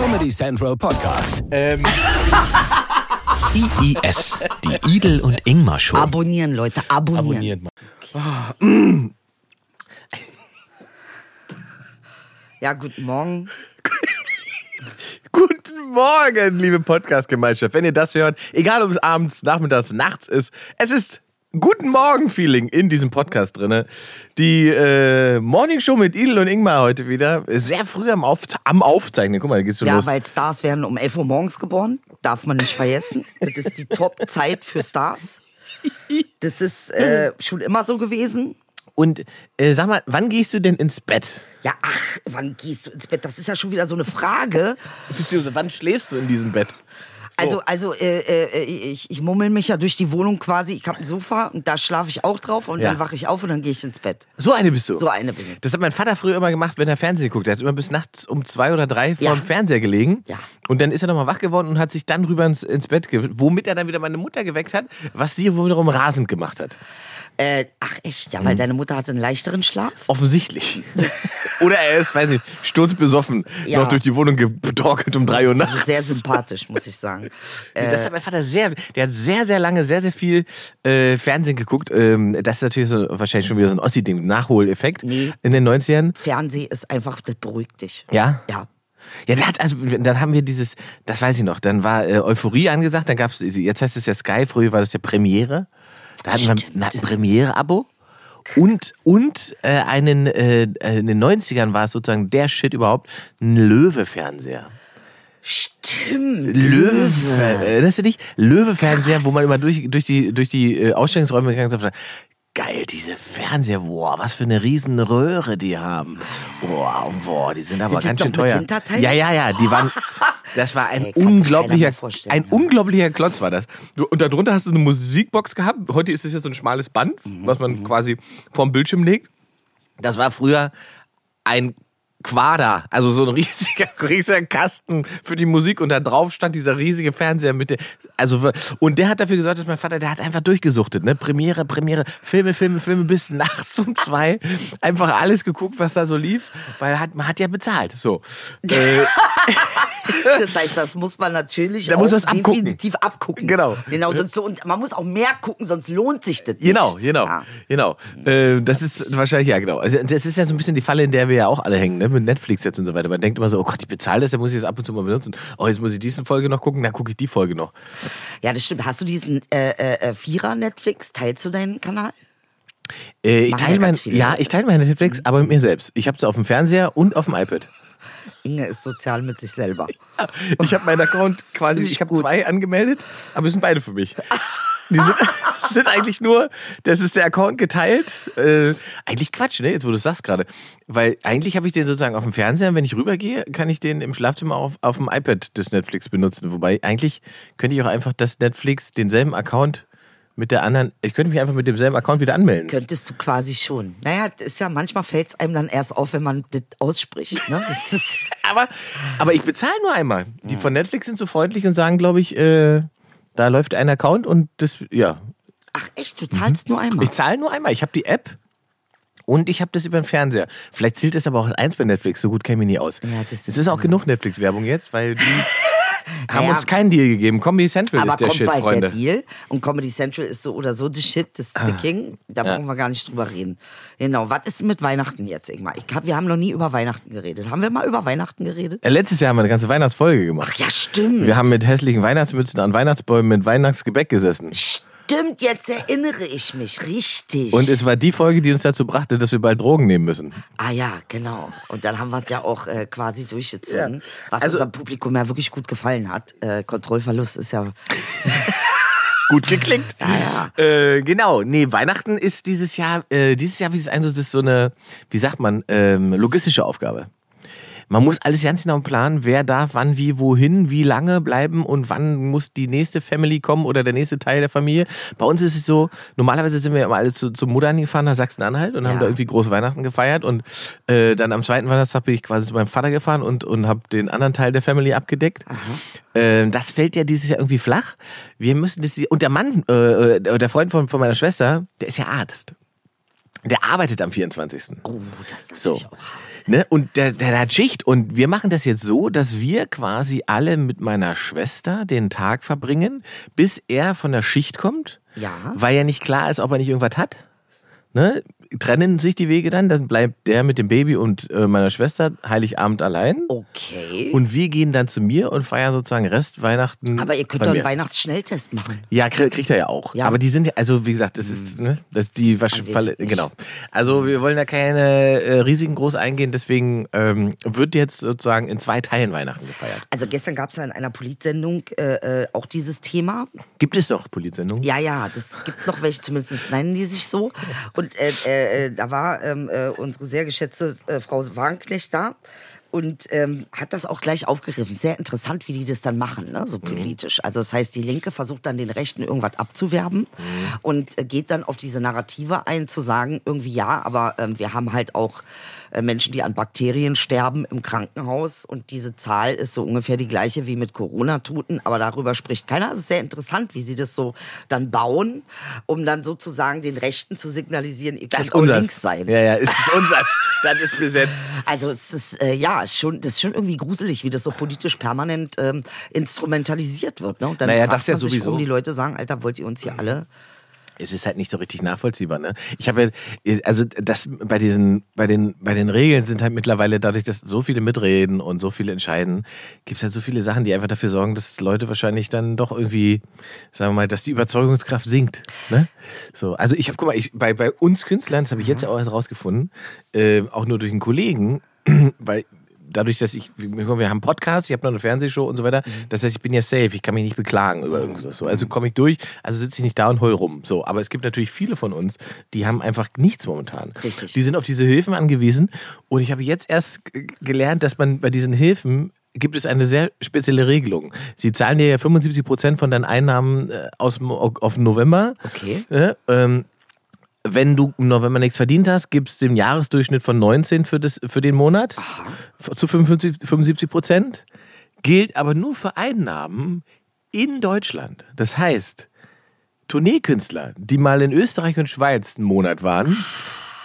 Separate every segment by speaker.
Speaker 1: Comedy Central Podcast.
Speaker 2: Ähm,
Speaker 3: IIS, die Idel und Ingmar Show.
Speaker 4: Abonnieren, Leute, abonnieren.
Speaker 2: abonniert mal.
Speaker 4: Ja, guten Morgen.
Speaker 2: Guten Morgen, liebe Podcast-Gemeinschaft. Wenn ihr das hört, egal ob es abends, nachmittags, nachts ist, es ist Guten Morgen-Feeling in diesem Podcast drinne. Die äh, Morning Show mit Idel und Ingmar heute wieder. Sehr früh am, Auf am Aufzeichnen. Guck mal, da geht's schon
Speaker 4: Ja,
Speaker 2: los.
Speaker 4: weil Stars werden um 11 Uhr morgens geboren. Darf man nicht vergessen. Das ist die Top-Zeit für Stars. Das ist äh, schon immer so gewesen.
Speaker 2: Und äh, sag mal, wann gehst du denn ins Bett?
Speaker 4: Ja, ach, wann gehst du ins Bett? Das ist ja schon wieder so eine Frage.
Speaker 2: Beziehungsweise wann schläfst du in diesem Bett? So.
Speaker 4: Also, also äh, äh, ich, ich mummel mich ja durch die Wohnung quasi. Ich habe ein Sofa und da schlafe ich auch drauf und
Speaker 2: Ja.
Speaker 4: dann wache ich auf und dann gehe ich ins Bett.
Speaker 2: So eine bist du.
Speaker 4: So eine bin ich.
Speaker 2: Das hat mein Vater früher immer gemacht, wenn er Fernsehen guckt. Er hat immer bis nachts um zwei oder drei vor
Speaker 4: Ja.
Speaker 2: dem Fernseher gelegen.
Speaker 4: Ja.
Speaker 2: Und dann ist er nochmal wach geworden und hat sich dann rüber ins, ins Bett geweckt, womit er dann wieder meine Mutter geweckt hat, was sie wiederum rasend gemacht hat.
Speaker 4: Äh, ach echt, ja,
Speaker 2: Mhm.
Speaker 4: weil deine Mutter hatte einen leichteren Schlaf.
Speaker 2: Offensichtlich. Oder er ist, weiß nicht, sturzbesoffen,
Speaker 4: Ja.
Speaker 2: noch durch die Wohnung gedorkelt um drei Uhr nachts.
Speaker 4: Sehr sympathisch, muss ich sagen. Äh,
Speaker 2: Das hat mein Vater sehr, der hat sehr, sehr lange, sehr, sehr viel äh, Fernsehen geguckt. Ähm, das ist natürlich so, wahrscheinlich schon wieder so ein Ossi-Ding, Nachholeffekt
Speaker 4: Nee.
Speaker 2: in den 90ern.
Speaker 4: Fernseh ist einfach, das beruhigt dich.
Speaker 2: Ja?
Speaker 4: Ja.
Speaker 2: Ja, der hat, also, dann haben wir dieses, das weiß ich noch, dann war äh, Euphorie angesagt, dann gab's, jetzt heißt es ja Sky, früher war das ja Premiere. Da hatten wir wir ein Premiere-Abo. Und, und äh, einen, äh, äh, in den 90ern war es sozusagen der Shit überhaupt, ein Löwe-Fernseher.
Speaker 4: Stimmt.
Speaker 2: Löwe, erinnerst du dich? Löwe-Fernseher, wo man immer durch, durch die, durch die äh, Ausstellungsräume gegangen ist geil, diese Fernseher, boah, was für eine riesen Röhre die haben. Boah, boah, die sind aber
Speaker 4: Sind
Speaker 2: ganz schön teuer. Ja, ja, ja, die waren, das war ein
Speaker 4: Ey, kann sich keiner
Speaker 2: unglaublicher, ein
Speaker 4: ja.
Speaker 2: unglaublicher Klotz war das. Und darunter hast du eine Musikbox gehabt. Heute ist es ja so ein schmales Band, was man quasi vorm Bildschirm legt. Das war früher ein Quader, also so ein riesiger, riesiger Kasten für die Musik und da drauf stand dieser riesige Fernseher mit der, also und der hat dafür gesorgt, dass mein Vater, der hat einfach durchgesuchtet, ne, Premiere, Premiere, Filme, Filme, Filme bis nachts um zwei, einfach alles geguckt, was da so lief, weil hat, man hat ja bezahlt, so. Äh,
Speaker 4: Das heißt, das muss man natürlich
Speaker 2: Da
Speaker 4: auch
Speaker 2: muss abgucken.
Speaker 4: definitiv abgucken.
Speaker 2: Genau.
Speaker 4: Genau, sonst so, und man muss auch mehr gucken, sonst lohnt sich das nicht.
Speaker 2: Genau, genau,
Speaker 4: Ja.
Speaker 2: genau. Äh, das ist wahrscheinlich, ja, genau. Also, das ist ja so ein bisschen die Falle, in der wir ja auch alle hängen, ne? mit Netflix jetzt und so weiter. Man denkt immer so, oh Gott, ich bezahle das, dann muss ich das ab und zu mal benutzen. Oh, jetzt muss ich diese Folge noch gucken, dann gucke ich die Folge noch.
Speaker 4: Ja, das stimmt. Hast du diesen äh, äh, äh, Vierer Netflix? Teilst du deinen Kanal?
Speaker 2: Äh, ich teile
Speaker 4: ja
Speaker 2: mein, ja,
Speaker 4: ne?
Speaker 2: ich teile meine Netflix, aber mit mir selbst. Ich habe es auf dem Fernseher und auf dem iPad.
Speaker 4: Inge ist sozial mit sich selber.
Speaker 2: Ich habe meinen Account quasi,
Speaker 4: ich
Speaker 2: habe zwei angemeldet, aber es sind beide für mich. Die sind, sind eigentlich nur, das ist der Account geteilt. Äh, eigentlich Quatsch, ne? Jetzt wo du es sagst gerade. Weil eigentlich habe ich den sozusagen auf dem Fernseher, wenn ich rübergehe, kann ich den im Schlafzimmer auf, auf dem iPad des Netflix benutzen. Wobei eigentlich könnte ich auch einfach das Netflix, denselben Account mit der anderen, ich könnte mich einfach mit demselben Account wieder anmelden.
Speaker 4: Könntest du quasi schon. Naja, ist ja, manchmal fällt es einem dann erst auf, wenn man das ausspricht. Ne? Das
Speaker 2: Aber, aber ich bezahle nur einmal. Die von Netflix sind so freundlich und sagen, glaube ich, äh, da läuft ein Account und das, ja,
Speaker 4: ach echt, du zahlst nur einmal.
Speaker 2: Ich zahle nur einmal. Ich habe die App und ich habe das über den Fernseher. Vielleicht zählt das aber auch als eins bei Netflix. So gut kenne ich mich nie aus.
Speaker 4: Ja, das
Speaker 2: es
Speaker 4: ist
Speaker 2: ist auch genug Netflix-Werbung jetzt, weil die haben
Speaker 4: Naja.
Speaker 2: uns keinen Deal gegeben. Comedy Central ist der
Speaker 4: kommt
Speaker 2: Shit,
Speaker 4: bald
Speaker 2: Freunde.
Speaker 4: der Deal und Comedy Central ist so oder so the shit, das ist the king. Da
Speaker 2: Ja.
Speaker 4: brauchen wir gar nicht drüber reden. Genau, was ist mit Weihnachten jetzt, Ingmar? Ich hab, wir haben noch nie über Weihnachten geredet. Haben wir mal über Weihnachten geredet?
Speaker 2: Äh, Letztes Jahr haben wir eine ganze Weihnachtsfolge gemacht.
Speaker 4: Ach ja, stimmt.
Speaker 2: Wir haben mit hässlichen Weihnachtsmützen an Weihnachtsbäumen mit Weihnachtsgebäck gesessen.
Speaker 4: Stimmt, jetzt erinnere ich mich, richtig.
Speaker 2: Und es war die Folge, die uns dazu brachte, dass wir bald Drogen nehmen müssen.
Speaker 4: ah ja, genau. Und dann haben wir es ja auch äh, quasi durchgezogen,
Speaker 2: Ja.
Speaker 4: was
Speaker 2: Also-
Speaker 4: unserem Publikum ja wirklich gut gefallen hat. Äh, Kontrollverlust ist ja
Speaker 2: Gut geklickt.
Speaker 4: Ja,
Speaker 2: Äh, genau. Nee, Weihnachten ist dieses Jahr, äh, dieses Jahr, wie es Eindruck ist, so eine, wie sagt man, ähm, logistische Aufgabe. Man muss alles ganz genau planen, wer darf wann, wie, wohin, wie lange bleiben und wann muss die nächste Family kommen oder der nächste Teil der Familie. Bei uns ist es so, normalerweise sind wir immer alle zu, zu Muttern gefahren nach Sachsen-Anhalt und haben
Speaker 4: Ja.
Speaker 2: da irgendwie große Weihnachten gefeiert und äh, dann am zweiten Weihnachtstag bin ich quasi zu meinem Vater gefahren und, und habe den anderen Teil der Family abgedeckt. Ähm, das fällt ja dieses Jahr irgendwie flach. Wir müssen das, und der Mann, äh, äh, der Freund von, von meiner Schwester, der ist ja Arzt. Der arbeitet am 24.
Speaker 4: Oh, das ist
Speaker 2: So.
Speaker 4: auch.
Speaker 2: Ne? Und der, der hat Schicht. Und wir machen das jetzt so, dass wir quasi alle mit meiner Schwester den Tag verbringen, bis er von der Schicht kommt.
Speaker 4: Ja.
Speaker 2: Weil ja nicht klar ist, ob er nicht irgendwas hat. Ne? Trennen sich die Wege dann, dann bleibt der mit dem Baby und äh, meiner Schwester Heiligabend allein.
Speaker 4: Okay.
Speaker 2: Und wir gehen dann zu mir und feiern sozusagen Rest Weihnachten.
Speaker 4: aber ihr könnt doch einen Weihnachtsschnelltest machen.
Speaker 2: Ja, krieg, kriegt er ja auch.
Speaker 4: Ja.
Speaker 2: Aber die sind ja, also wie gesagt, das ist, ne, das ist die
Speaker 4: nicht.
Speaker 2: genau. Also wir wollen da keine äh, Risiken groß eingehen, deswegen ähm, wird jetzt sozusagen in zwei Teilen Weihnachten gefeiert.
Speaker 4: Also gestern gab es ja in einer Politsendung äh, äh, auch dieses Thema.
Speaker 2: Gibt es doch Polizsendungen?
Speaker 4: Ja, ja, das gibt noch welche, zumindest nennen die sich so. Und äh, äh, da war ähm, äh, unsere sehr geschätzte äh, Frau Wagenknecht da und ähm, hat das auch gleich aufgegriffen. Sehr interessant, wie die das dann machen, ne? so politisch. Also das heißt, die Linke versucht dann den Rechten irgendwas abzuwerben und äh, geht dann auf diese Narrative ein, zu sagen, irgendwie ja, aber ähm, wir haben halt auch Menschen, die an Bakterien sterben im Krankenhaus und diese Zahl ist so ungefähr die gleiche wie mit Corona-Toten, aber darüber spricht keiner. Es ist sehr interessant, wie sie das so dann bauen, um dann sozusagen den Rechten zu signalisieren, ihr
Speaker 2: Das
Speaker 4: könnt links sein.
Speaker 2: Ja, ja, es ist unser. das ist besetzt.
Speaker 4: Also es ist äh, ja schon, das ist schon irgendwie gruselig, wie das so politisch permanent ähm, instrumentalisiert wird. Ne? Und dann
Speaker 2: Naja,
Speaker 4: fragt
Speaker 2: das ja
Speaker 4: man sich,
Speaker 2: sowieso.
Speaker 4: warum die Leute sagen, Alter, wollt ihr uns hier alle?
Speaker 2: Es ist halt nicht so richtig nachvollziehbar, ne? Ich habe ja, also das bei diesen, bei den, bei den Regeln sind halt mittlerweile dadurch, dass so viele mitreden und so viele entscheiden, gibt es halt so viele Sachen, die einfach dafür sorgen, dass Leute wahrscheinlich dann doch irgendwie, sagen wir mal, dass die Überzeugungskraft sinkt. Ne? So, also ich habe, guck mal, ich, bei, bei uns Künstlern, das habe ich jetzt ja auch erst rausgefunden, äh, auch nur durch einen Kollegen, weil dadurch, dass ich, wir haben Podcasts, ich habe noch eine Fernsehshow und so weiter. Das heißt, ich bin ja safe, ich kann mich nicht beklagen über irgendwas. So. Also komme ich durch, also sitze ich nicht da und heul rum. So, aber es gibt natürlich viele von uns, die haben einfach nichts momentan.
Speaker 4: Richtig.
Speaker 2: Die sind auf diese Hilfen angewiesen. Und ich habe jetzt erst gelernt, dass man bei diesen Hilfen gibt es eine sehr spezielle Regelung. Sie zahlen dir ja 75 Prozent von deinen Einnahmen äh, aus auf November.
Speaker 4: Okay.
Speaker 2: Ja, ähm, wenn du im November nichts verdient hast, gibt es den Jahresdurchschnitt von 19 für, das, für den Monat zu 55, 75 Prozent. Gilt aber nur für Einnahmen in Deutschland. Das heißt, Tourneekünstler, die mal in Österreich und Schweiz einen Monat waren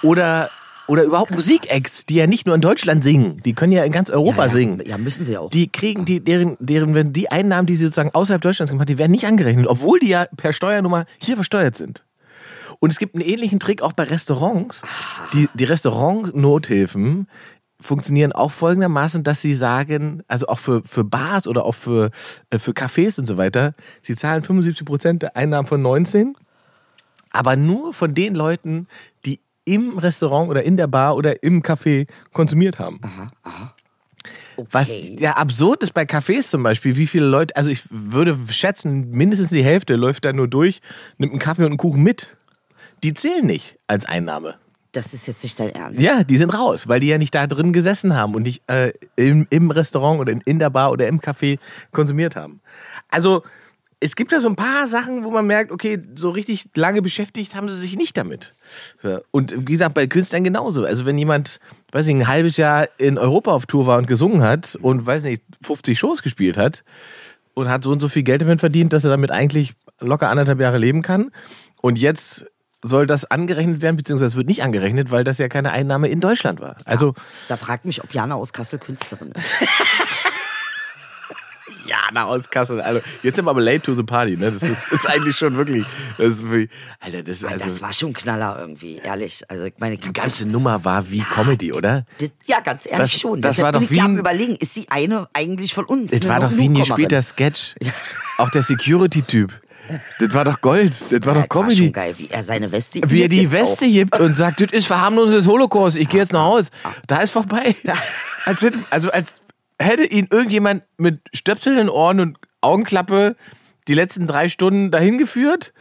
Speaker 2: oder, oder überhaupt Musikacts, die ja nicht nur in Deutschland singen, die können ja in ganz Europa
Speaker 4: ja, ja,
Speaker 2: singen.
Speaker 4: Ja, müssen sie auch.
Speaker 2: Die kriegen die, deren, deren, wenn die Einnahmen, die sie sozusagen außerhalb Deutschlands gemacht haben, die werden nicht angerechnet, obwohl die ja per Steuernummer hier versteuert sind. Und es gibt einen ähnlichen Trick auch bei Restaurants. Die, die Restaurant-Nothilfen funktionieren auch folgendermaßen, dass sie sagen, also auch für, für Bars oder auch für, äh, für Cafés und so weiter, sie zahlen 75 Prozent der Einnahmen von 19, aber nur von den Leuten, die im Restaurant oder in der Bar oder im Café konsumiert haben. Was
Speaker 4: Okay.
Speaker 2: ja absurd ist bei Cafés zum Beispiel, wie viele Leute, also ich würde schätzen, mindestens die Hälfte läuft da nur durch, nimmt einen Kaffee und einen Kuchen mit. Die zählen nicht als Einnahme.
Speaker 4: Das ist jetzt nicht dein Ernst.
Speaker 2: Ja, die sind raus, weil die ja nicht da drin gesessen haben und nicht äh, im, im Restaurant oder in, in der Bar oder im Café konsumiert haben. Also es gibt da so ein paar Sachen, wo man merkt, okay, so richtig lange beschäftigt haben sie sich nicht damit. Und wie gesagt, bei Künstlern genauso. Also wenn jemand, weiß ich, ein halbes Jahr in Europa auf Tour war und gesungen hat und, weiß nicht, 50 Shows gespielt hat und hat so und so viel Geld damit verdient, dass er damit eigentlich locker anderthalb Jahre leben kann. Und jetzt soll das angerechnet werden, beziehungsweise es wird nicht angerechnet, weil das ja keine Einnahme in Deutschland war. Also,
Speaker 4: Da fragt mich, ob Jana aus Kassel Künstlerin ist.
Speaker 2: ja, nach aus Kassel. Also, jetzt sind wir aber late to the party, ne? Das ist, ist eigentlich schon wirklich, das ist wirklich, Alter, das, also,
Speaker 4: das war schon Knaller irgendwie, ehrlich. Also ich meine,
Speaker 2: die ganze Nummer war wie Comedy, oder?
Speaker 4: Das, ja, ganz ehrlich
Speaker 2: Das-
Speaker 4: schon.
Speaker 2: das
Speaker 4: Deshalb
Speaker 2: war doch wie
Speaker 4: ja
Speaker 2: ein-
Speaker 4: überlegen, ist sie eine eigentlich von uns?
Speaker 2: Das war doch wie ein
Speaker 4: Newcomerin?
Speaker 2: gespielter Sketch. Auch der Security-Typ. Das war doch Gold. Das war
Speaker 4: Ja,
Speaker 2: doch
Speaker 4: das war
Speaker 2: Comedy.
Speaker 4: schon geil, wie er seine Weste
Speaker 2: Wie er die Weste
Speaker 4: auch.
Speaker 2: gibt und sagt, das ist Verharmlosung des Holocaust, ich gehe jetzt nach Hause. Da ist vorbei. Als hätte, also als hätte ihn irgendjemand mit Stöpseln in den Ohren und Augenklappe die letzten drei Stunden dahin geführt,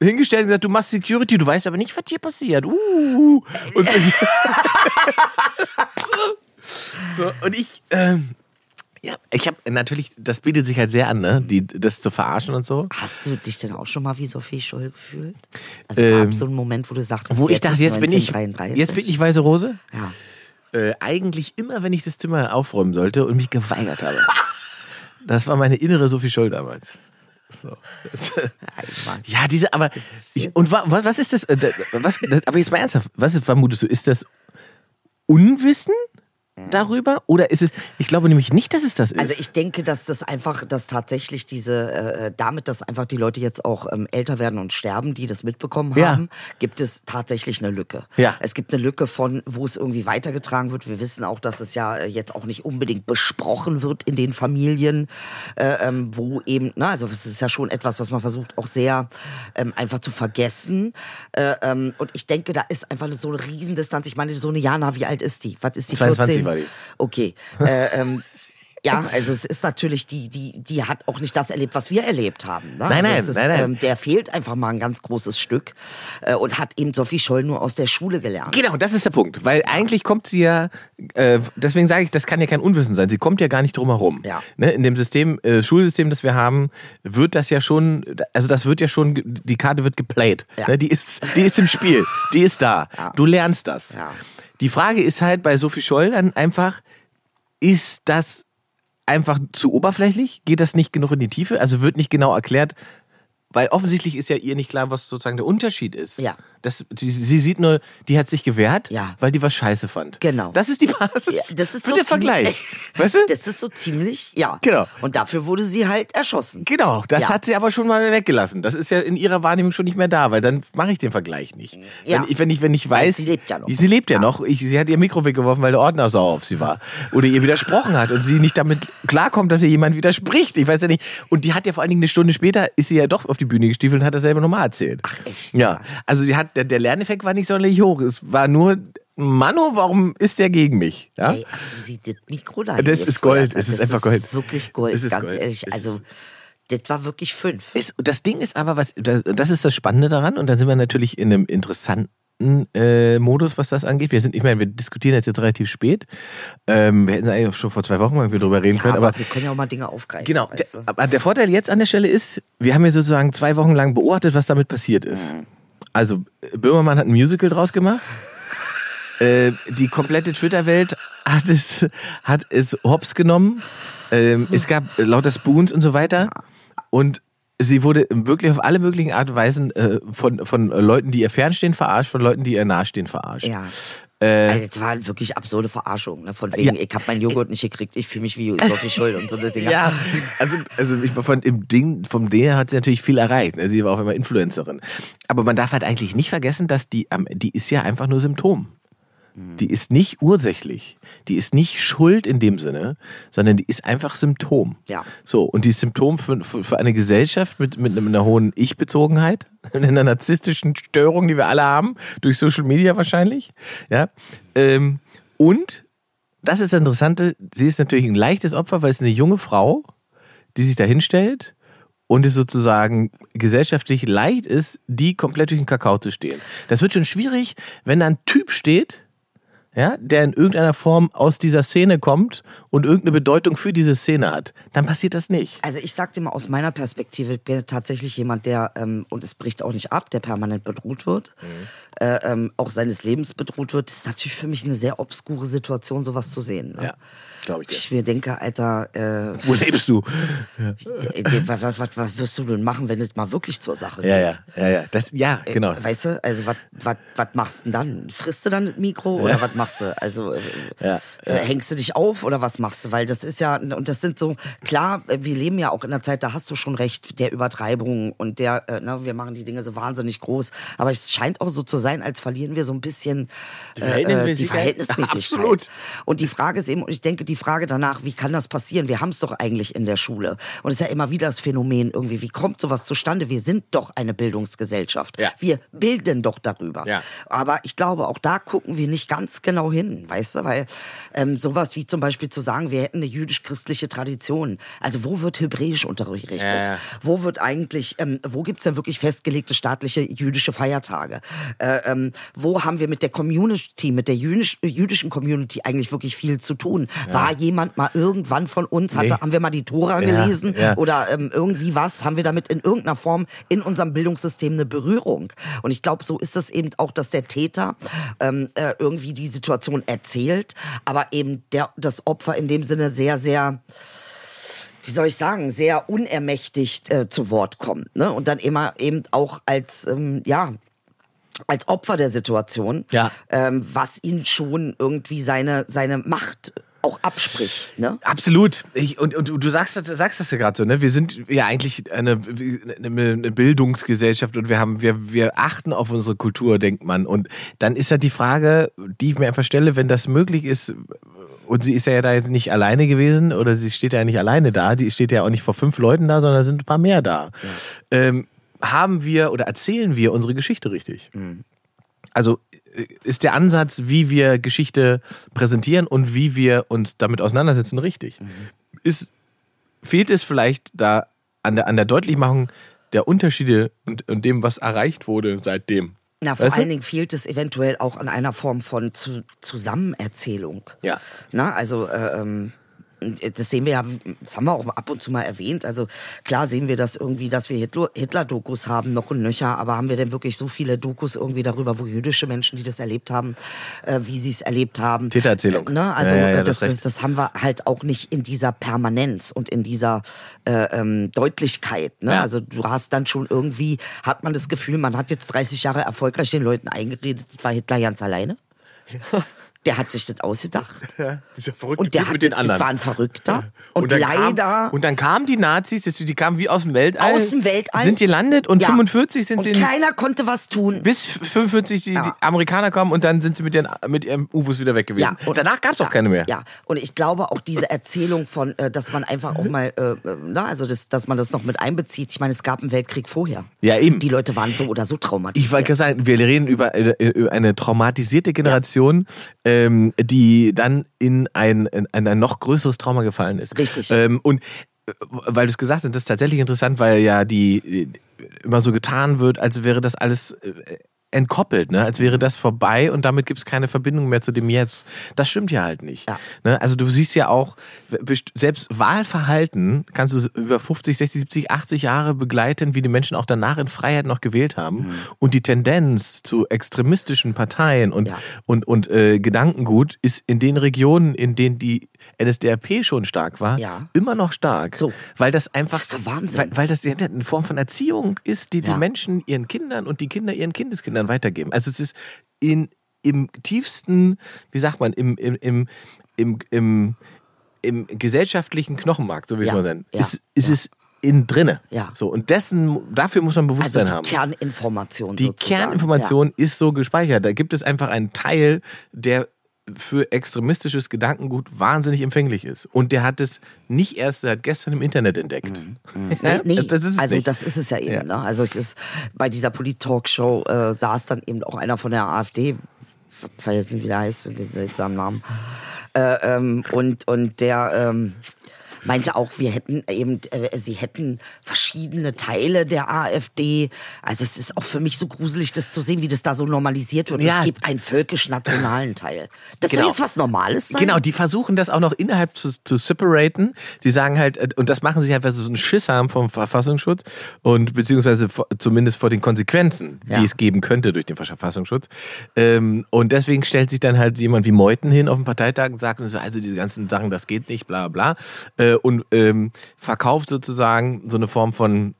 Speaker 2: hingestellt und gesagt, du machst Security, du weißt aber nicht, was hier passiert. Uh. Und, so, und ich, ähm, ja, ich habe natürlich, das bietet sich halt sehr an, ne? Die, das zu verarschen und so.
Speaker 4: Hast du dich denn auch schon mal wie Sophie Scholl gefühlt? Also
Speaker 2: Ähm,
Speaker 4: gab so einen Moment, wo du sagtest,
Speaker 2: Wo ich
Speaker 4: jetzt
Speaker 2: dachte, jetzt bin ich,
Speaker 4: 1933.
Speaker 2: jetzt bin ich weiße Rose.
Speaker 4: Ja.
Speaker 2: Äh, eigentlich immer, wenn ich das Zimmer aufräumen sollte und mich geweigert habe. Das war meine innere Sophie Scholl damals. So. Ja, diese, aber ich, und wa, wa, was ist das? äh, Was, das, aber jetzt mal ernsthaft, was vermutest du? Ist das Unwissen darüber? Oder ist es, ich glaube nämlich nicht, dass es das ist.
Speaker 4: Also ich denke, dass das einfach, dass tatsächlich diese, äh, damit, dass einfach die Leute jetzt auch ähm, älter werden und sterben, die das mitbekommen
Speaker 2: Ja.
Speaker 4: haben, gibt es tatsächlich eine Lücke.
Speaker 2: Ja.
Speaker 4: Es gibt eine Lücke von, wo es irgendwie weitergetragen wird. Wir wissen auch, dass es ja äh, jetzt auch nicht unbedingt besprochen wird in den Familien, äh, ähm, wo eben, na, also es ist ja schon etwas, was man versucht auch sehr ähm, einfach zu vergessen. Äh, ähm, und ich denke, da ist einfach so eine Riesendistanz. Ich meine, so eine Jana, wie alt ist die? Was ist die?
Speaker 2: 22
Speaker 4: 14?
Speaker 2: Die.
Speaker 4: Okay. Äh, ähm, ja, also es ist natürlich, die, die, die hat auch nicht das erlebt, was wir erlebt haben. Ne?
Speaker 2: Nein,
Speaker 4: also
Speaker 2: nein,
Speaker 4: ist,
Speaker 2: nein, nein.
Speaker 4: Ähm, der fehlt einfach mal ein ganz großes Stück äh, und hat eben Sophie Scholl nur aus der Schule gelernt.
Speaker 2: Genau, das ist der Punkt. Weil eigentlich kommt sie ja, äh, deswegen sage ich, das kann ja kein Unwissen sein. Sie kommt ja gar nicht drum herum.
Speaker 4: Ja.
Speaker 2: Ne, in dem System, äh, Schulsystem, das wir haben, wird das ja schon, also das wird ja schon, die Karte wird geplayt.
Speaker 4: Ja.
Speaker 2: Ne, die, ist, die ist im Spiel, die ist da.
Speaker 4: Ja.
Speaker 2: Du lernst das.
Speaker 4: Ja.
Speaker 2: Die Frage ist halt bei Sophie Scholl dann einfach, ist das einfach zu oberflächlich? Geht das nicht genug in die Tiefe? Also wird nicht genau erklärt, weil offensichtlich ist ja ihr nicht klar, was sozusagen der Unterschied ist.
Speaker 4: Ja.
Speaker 2: Das, sie, sie sieht nur, die hat sich gewehrt,
Speaker 4: Ja.
Speaker 2: weil die was scheiße fand.
Speaker 4: Genau.
Speaker 2: Das ist die Basis
Speaker 4: Ja, das ist
Speaker 2: für
Speaker 4: so
Speaker 2: den Vergleich. Weißt du?
Speaker 4: Das ist so ziemlich, ja.
Speaker 2: Genau.
Speaker 4: Und dafür wurde sie halt erschossen.
Speaker 2: Genau, das
Speaker 4: Ja.
Speaker 2: hat sie aber schon mal weggelassen. Das ist ja in ihrer Wahrnehmung schon nicht mehr da, weil dann mache ich den Vergleich nicht.
Speaker 4: Ja.
Speaker 2: Wenn, ich, wenn, ich, wenn ich weiß.
Speaker 4: sie lebt ja noch.
Speaker 2: Sie lebt ja, noch. Ich, sie hat ihr Mikro weggeworfen, weil der Ordner sauer auf sie war. Oder ihr widersprochen hat und sie nicht damit klarkommt, dass ihr jemand widerspricht. Ich weiß ja nicht. Und die hat ja vor allen Dingen eine Stunde später, ist sie ja doch auf die Bühne gestiefelt und hat das selber nochmal erzählt. Ach,
Speaker 4: echt?
Speaker 2: Ja. Also sie hat, der, der Lerneffekt war nicht sonderlich hoch. Es war nur, Mano, warum ist der gegen mich? Ja?
Speaker 4: Ey, wie sie das Mikro da
Speaker 2: Das ist Gold. Es ist
Speaker 4: das
Speaker 2: einfach Gold.
Speaker 4: wirklich Gold,
Speaker 2: Es ist
Speaker 4: ganz
Speaker 2: Gold.
Speaker 4: ehrlich. Also,
Speaker 2: ist-
Speaker 4: das war wirklich fünf.
Speaker 2: Ist, das Ding ist aber, was, das, das ist das Spannende daran, und dann sind wir natürlich in einem interessanten äh, Modus, was das angeht. Wir sind, ich meine, wir diskutieren jetzt, jetzt relativ spät. Ähm, wir hätten eigentlich schon vor zwei Wochen mal irgendwie drüber reden
Speaker 4: Ja,
Speaker 2: können,
Speaker 4: aber,
Speaker 2: aber
Speaker 4: wir können ja auch mal Dinge aufgreifen.
Speaker 2: Genau. Der,
Speaker 4: weißt du?
Speaker 2: aber der Vorteil jetzt an der Stelle ist, wir haben ja sozusagen zwei Wochen lang beobachtet, was damit passiert ist. Also, Böhmermann hat ein Musical draus gemacht. Äh, die komplette Twitter-Welt hat es, hat es hops genommen. Ähm, es gab lauter Spoons und so weiter. Und sie wurde wirklich auf alle möglichen Art und Weisen äh, von, von Leuten, die ihr fernstehen, verarscht, von Leuten, die ihr nahestehen, verarscht.
Speaker 4: Ja.
Speaker 2: Äh,
Speaker 4: Also, das war wirklich absurde Verarschung. Ne? Von wegen,
Speaker 2: Ja.
Speaker 4: ich habe meinen Joghurt nicht gekriegt, ich fühle mich wie Sophie Schuld und so eine Dinger.
Speaker 2: Ja, also, also ich, von dem Ding, vom Ding her hat sie natürlich viel erreicht. ne? Sie war auch immer Influencerin. Aber man darf halt eigentlich nicht vergessen, dass die, am- die ist ja einfach nur Symptom. Die ist nicht ursächlich. Die ist nicht schuld in dem Sinne, sondern die ist einfach Symptom.
Speaker 4: Ja.
Speaker 2: So, und die ist Symptom für, für, für eine Gesellschaft mit, mit einer hohen Ich-Bezogenheit, mit einer narzisstischen Störung, die wir alle haben, durch Social Media wahrscheinlich. Ja. Ähm, und das ist das Interessante, sie ist natürlich ein leichtes Opfer, weil es eine junge Frau, die sich da hinstellt und es sozusagen gesellschaftlich leicht ist, die komplett durch den Kakao zu stehen. Das wird schon schwierig, wenn da ein Typ steht, ja, der in irgendeiner Form aus dieser Szene kommt und irgendeine Bedeutung für diese Szene hat. Dann passiert das nicht.
Speaker 4: Also ich sag dir mal aus meiner Perspektive, ich bin tatsächlich jemand, der, ähm, und es bricht auch nicht ab, der permanent bedroht wird, äh, ähm, auch seines Lebens bedroht wird. Das ist natürlich für mich eine sehr obskure Situation, sowas zu sehen. Ne?
Speaker 2: Ja, glaube ich dir.
Speaker 4: Ich mir denke, Alter, äh,
Speaker 2: Wo lebst du?
Speaker 4: äh, was, was, was, was wirst du denn machen, wenn es mal wirklich zur Sache
Speaker 2: Ja, ja,
Speaker 4: geht?
Speaker 2: ja, ja. Das, ja, genau.
Speaker 4: Weißt du, also was, machst du denn dann? Frisst du dann das Mikro oder was machst du? Also äh,
Speaker 2: Ja,
Speaker 4: äh, hängst du dich auf oder was machst du? Weil das ist ja, und das sind so, klar, äh, wir leben ja auch in einer Zeit, da hast du schon recht, der Übertreibung und der, äh, ne, wir machen die Dinge so wahnsinnig groß. Aber es scheint auch so zu sein, als verlieren wir so ein bisschen die
Speaker 2: Verhältnismäßigkeit?
Speaker 4: die Verhältnismäßigkeit.
Speaker 2: Absolut.
Speaker 4: Und die Frage ist eben, und ich denke, die Frage danach, wie kann das passieren? Wir haben es doch eigentlich in der Schule. Und es ist ja immer wieder das Phänomen irgendwie, wie kommt sowas zustande? Wir sind doch eine Bildungsgesellschaft.
Speaker 2: Ja.
Speaker 4: Wir bilden doch darüber.
Speaker 2: Ja.
Speaker 4: Aber ich glaube, auch da gucken wir nicht ganz genau hin, weißt du? Weil ähm, sowas wie zum Beispiel zu sagen, wir hätten eine jüdisch-christliche Tradition. Also wo wird Hebräisch unterrichtet?
Speaker 2: Ja, ja.
Speaker 4: Wo wird eigentlich, ähm, wo gibt's denn wirklich festgelegte staatliche jüdische Feiertage? Äh, ähm, wo haben wir mit der Community, mit der jüdisch, jüdischen Community eigentlich wirklich viel zu tun? War jemand mal irgendwann von uns, hatte,
Speaker 2: Nee.
Speaker 4: haben wir mal die Tora
Speaker 2: Ja,
Speaker 4: gelesen
Speaker 2: ja.
Speaker 4: oder ähm, irgendwie was? Haben wir damit in irgendeiner Form in unserem Bildungssystem eine Berührung? Und ich glaube, so ist es eben auch, dass der Täter ähm, äh, irgendwie die Situation erzählt, aber eben der, das Opfer in dem Sinne sehr, sehr wie soll ich sagen, sehr unermächtigt äh, zu Wort kommt. Ne? Und dann immer eben auch als, ähm, ja, als Opfer der Situation,
Speaker 2: Ja.
Speaker 4: ähm, was ihn schon irgendwie seine, seine Macht auch abspricht. Ne?
Speaker 2: Absolut. Ich, und, und du sagst, das- sagst das ja gerade so, ne? Wir sind ja eigentlich eine, eine, Bildungsgesellschaft und wir haben, wir, wir achten auf unsere Kultur, denkt man. Und dann ist halt die Frage, die ich mir einfach stelle, wenn das möglich ist, und sie ist ja da jetzt nicht alleine gewesen oder sie steht ja nicht alleine da, die steht ja auch nicht vor fünf Leuten da, sondern sind ein paar mehr da. Ähm, haben wir oder erzählen wir unsere Geschichte richtig? Also äh, ist der Ansatz, wie wir Geschichte präsentieren und wie wir uns damit auseinandersetzen, richtig? Ist, fehlt es vielleicht da an der, an der Deutlichmachung der Unterschiede und, und dem, was erreicht wurde seitdem?
Speaker 4: Na, vor
Speaker 2: Weißt du?
Speaker 4: allen Dingen fehlt es eventuell auch an einer Form von zu Zusammenerzählung.
Speaker 2: Ja.
Speaker 4: Na, also äh, ähm, das sehen wir ja, das haben wir auch ab und zu mal erwähnt. Also klar sehen wir das irgendwie, dass wir Hitler- Hitler-Dokus haben, noch und nöcher, aber haben wir denn wirklich so viele Dokus irgendwie darüber, wo jüdische Menschen, die das erlebt haben, äh, wie sie es erlebt haben?
Speaker 2: Tätererzählung.
Speaker 4: Äh, ne? Also
Speaker 2: Ja, ja, ja,
Speaker 4: äh, das,
Speaker 2: das
Speaker 4: das, haben wir halt auch nicht in dieser Permanenz und in dieser äh, ähm, Deutlichkeit. Ne?
Speaker 2: Ja.
Speaker 4: Also du hast dann schon irgendwie, hat man das Gefühl, man hat jetzt 30 Jahre erfolgreich den Leuten eingeredet, war Hitler ganz alleine. Der hat sich das ausgedacht.
Speaker 2: Ja, ist ja verrückt
Speaker 4: Und der
Speaker 2: Typ
Speaker 4: hat,
Speaker 2: mit den
Speaker 4: das
Speaker 2: anderen.
Speaker 4: war ein Verrückter. Und,
Speaker 2: dann
Speaker 4: leider
Speaker 2: Kam, und dann kamen die Nazis, das- die kamen wie aus dem Weltall.
Speaker 4: aus dem Weltall.
Speaker 2: Sind gelandet und
Speaker 4: Ja.
Speaker 2: 45 sind
Speaker 4: und
Speaker 2: sie in,
Speaker 4: keiner konnte was tun.
Speaker 2: bis 45 die,
Speaker 4: Ja.
Speaker 2: die Amerikaner kommen und dann sind sie mit, ihren, mit ihrem UFOs wieder weg gewesen. und danach gab es auch
Speaker 4: ja,
Speaker 2: keine mehr.
Speaker 4: Ja, und ich glaube auch diese Erzählung von, äh, dass man einfach auch mal, äh, äh, na, also das, dass man das noch mit einbezieht. Ich meine, es gab einen Weltkrieg vorher.
Speaker 2: Ja, eben.
Speaker 4: Die Leute waren so oder so traumatisiert.
Speaker 2: Ich wollte gerade sagen, wir reden über eine, über eine traumatisierte Generation, ähm, die dann in ein, in ein noch größeres Trauma gefallen ist.
Speaker 4: Richtig.
Speaker 2: Ähm, und äh, weil du es gesagt hast, das ist tatsächlich interessant, weil ja die immer so getan wird, als wäre das alles äh, entkoppelt, ne? als wäre das vorbei und damit gibt es keine Verbindung mehr zu dem Jetzt. Das stimmt ja halt nicht.
Speaker 4: Ja.
Speaker 2: Ne? Also du siehst ja auch, selbst Wahlverhalten kannst du über 50, 60, 70, 80 Jahre begleiten, wie die Menschen auch danach in Freiheit noch gewählt haben.
Speaker 4: Mhm.
Speaker 2: Und die Tendenz zu extremistischen Parteien und,
Speaker 4: Ja.
Speaker 2: und, und äh, Gedankengut ist in den Regionen, in denen die NSDAP schon stark war,
Speaker 4: Ja.
Speaker 2: immer noch stark.
Speaker 4: So.
Speaker 2: Weil das einfach
Speaker 4: Das ist Wahnsinn.
Speaker 2: Weil, weil das die- eine Form von Erziehung ist, die die
Speaker 4: Ja.
Speaker 2: Menschen ihren Kindern und die Kinder ihren Kindeskindern weitergeben. Also es ist in, im tiefsten, wie sagt man, im, im, im, im, im, im gesellschaftlichen Knochenmark, so wie es
Speaker 4: Ja.
Speaker 2: man nennt,
Speaker 4: Ja.
Speaker 2: ist, ist es innen drinne.
Speaker 4: Ja.
Speaker 2: So, und dessen, dafür muss man
Speaker 4: also
Speaker 2: Bewusstsein
Speaker 4: die
Speaker 2: haben.
Speaker 4: Kerninformation
Speaker 2: Die
Speaker 4: sozusagen.
Speaker 2: Kerninformation ist so gespeichert. Da gibt es einfach einen Teil, der für extremistisches Gedankengut wahnsinnig empfänglich ist. Und der hat es nicht erst seit gestern im Internet entdeckt.
Speaker 4: Nee, nee.
Speaker 2: Das
Speaker 4: also
Speaker 2: nicht.
Speaker 4: das ist es ja eben.
Speaker 2: Ja.
Speaker 4: Ne? Also es ist bei dieser Polit-Talkshow äh, saß dann eben auch einer von der AfD, vergessen wie der heißt, den seltsamen Namen, äh, ähm, und und der ähm, meinte auch, wir hätten eben, äh, sie hätten verschiedene Teile der AfD. Also es ist auch für mich so gruselig, das zu sehen, wie das da so normalisiert wird.
Speaker 2: Ja.
Speaker 4: Es gibt einen völkisch-nationalen Teil. Das
Speaker 2: Genau.
Speaker 4: soll jetzt was Normales sein?
Speaker 2: Genau, die versuchen das auch noch innerhalb zu, zu separaten. Sie sagen halt, äh, und das machen sie halt, weil sie so einen Schiss haben vom Verfassungsschutz und beziehungsweise zumindest vor den Konsequenzen,
Speaker 4: Ja.
Speaker 2: die es geben könnte durch den Verfassungsschutz. Ähm, und deswegen stellt sich dann halt jemand wie Meuthen hin auf dem Parteitag und sagt, so, also diese ganzen Sachen, das geht nicht, bla bla. Äh, und ähm, verkauft sozusagen so eine Form von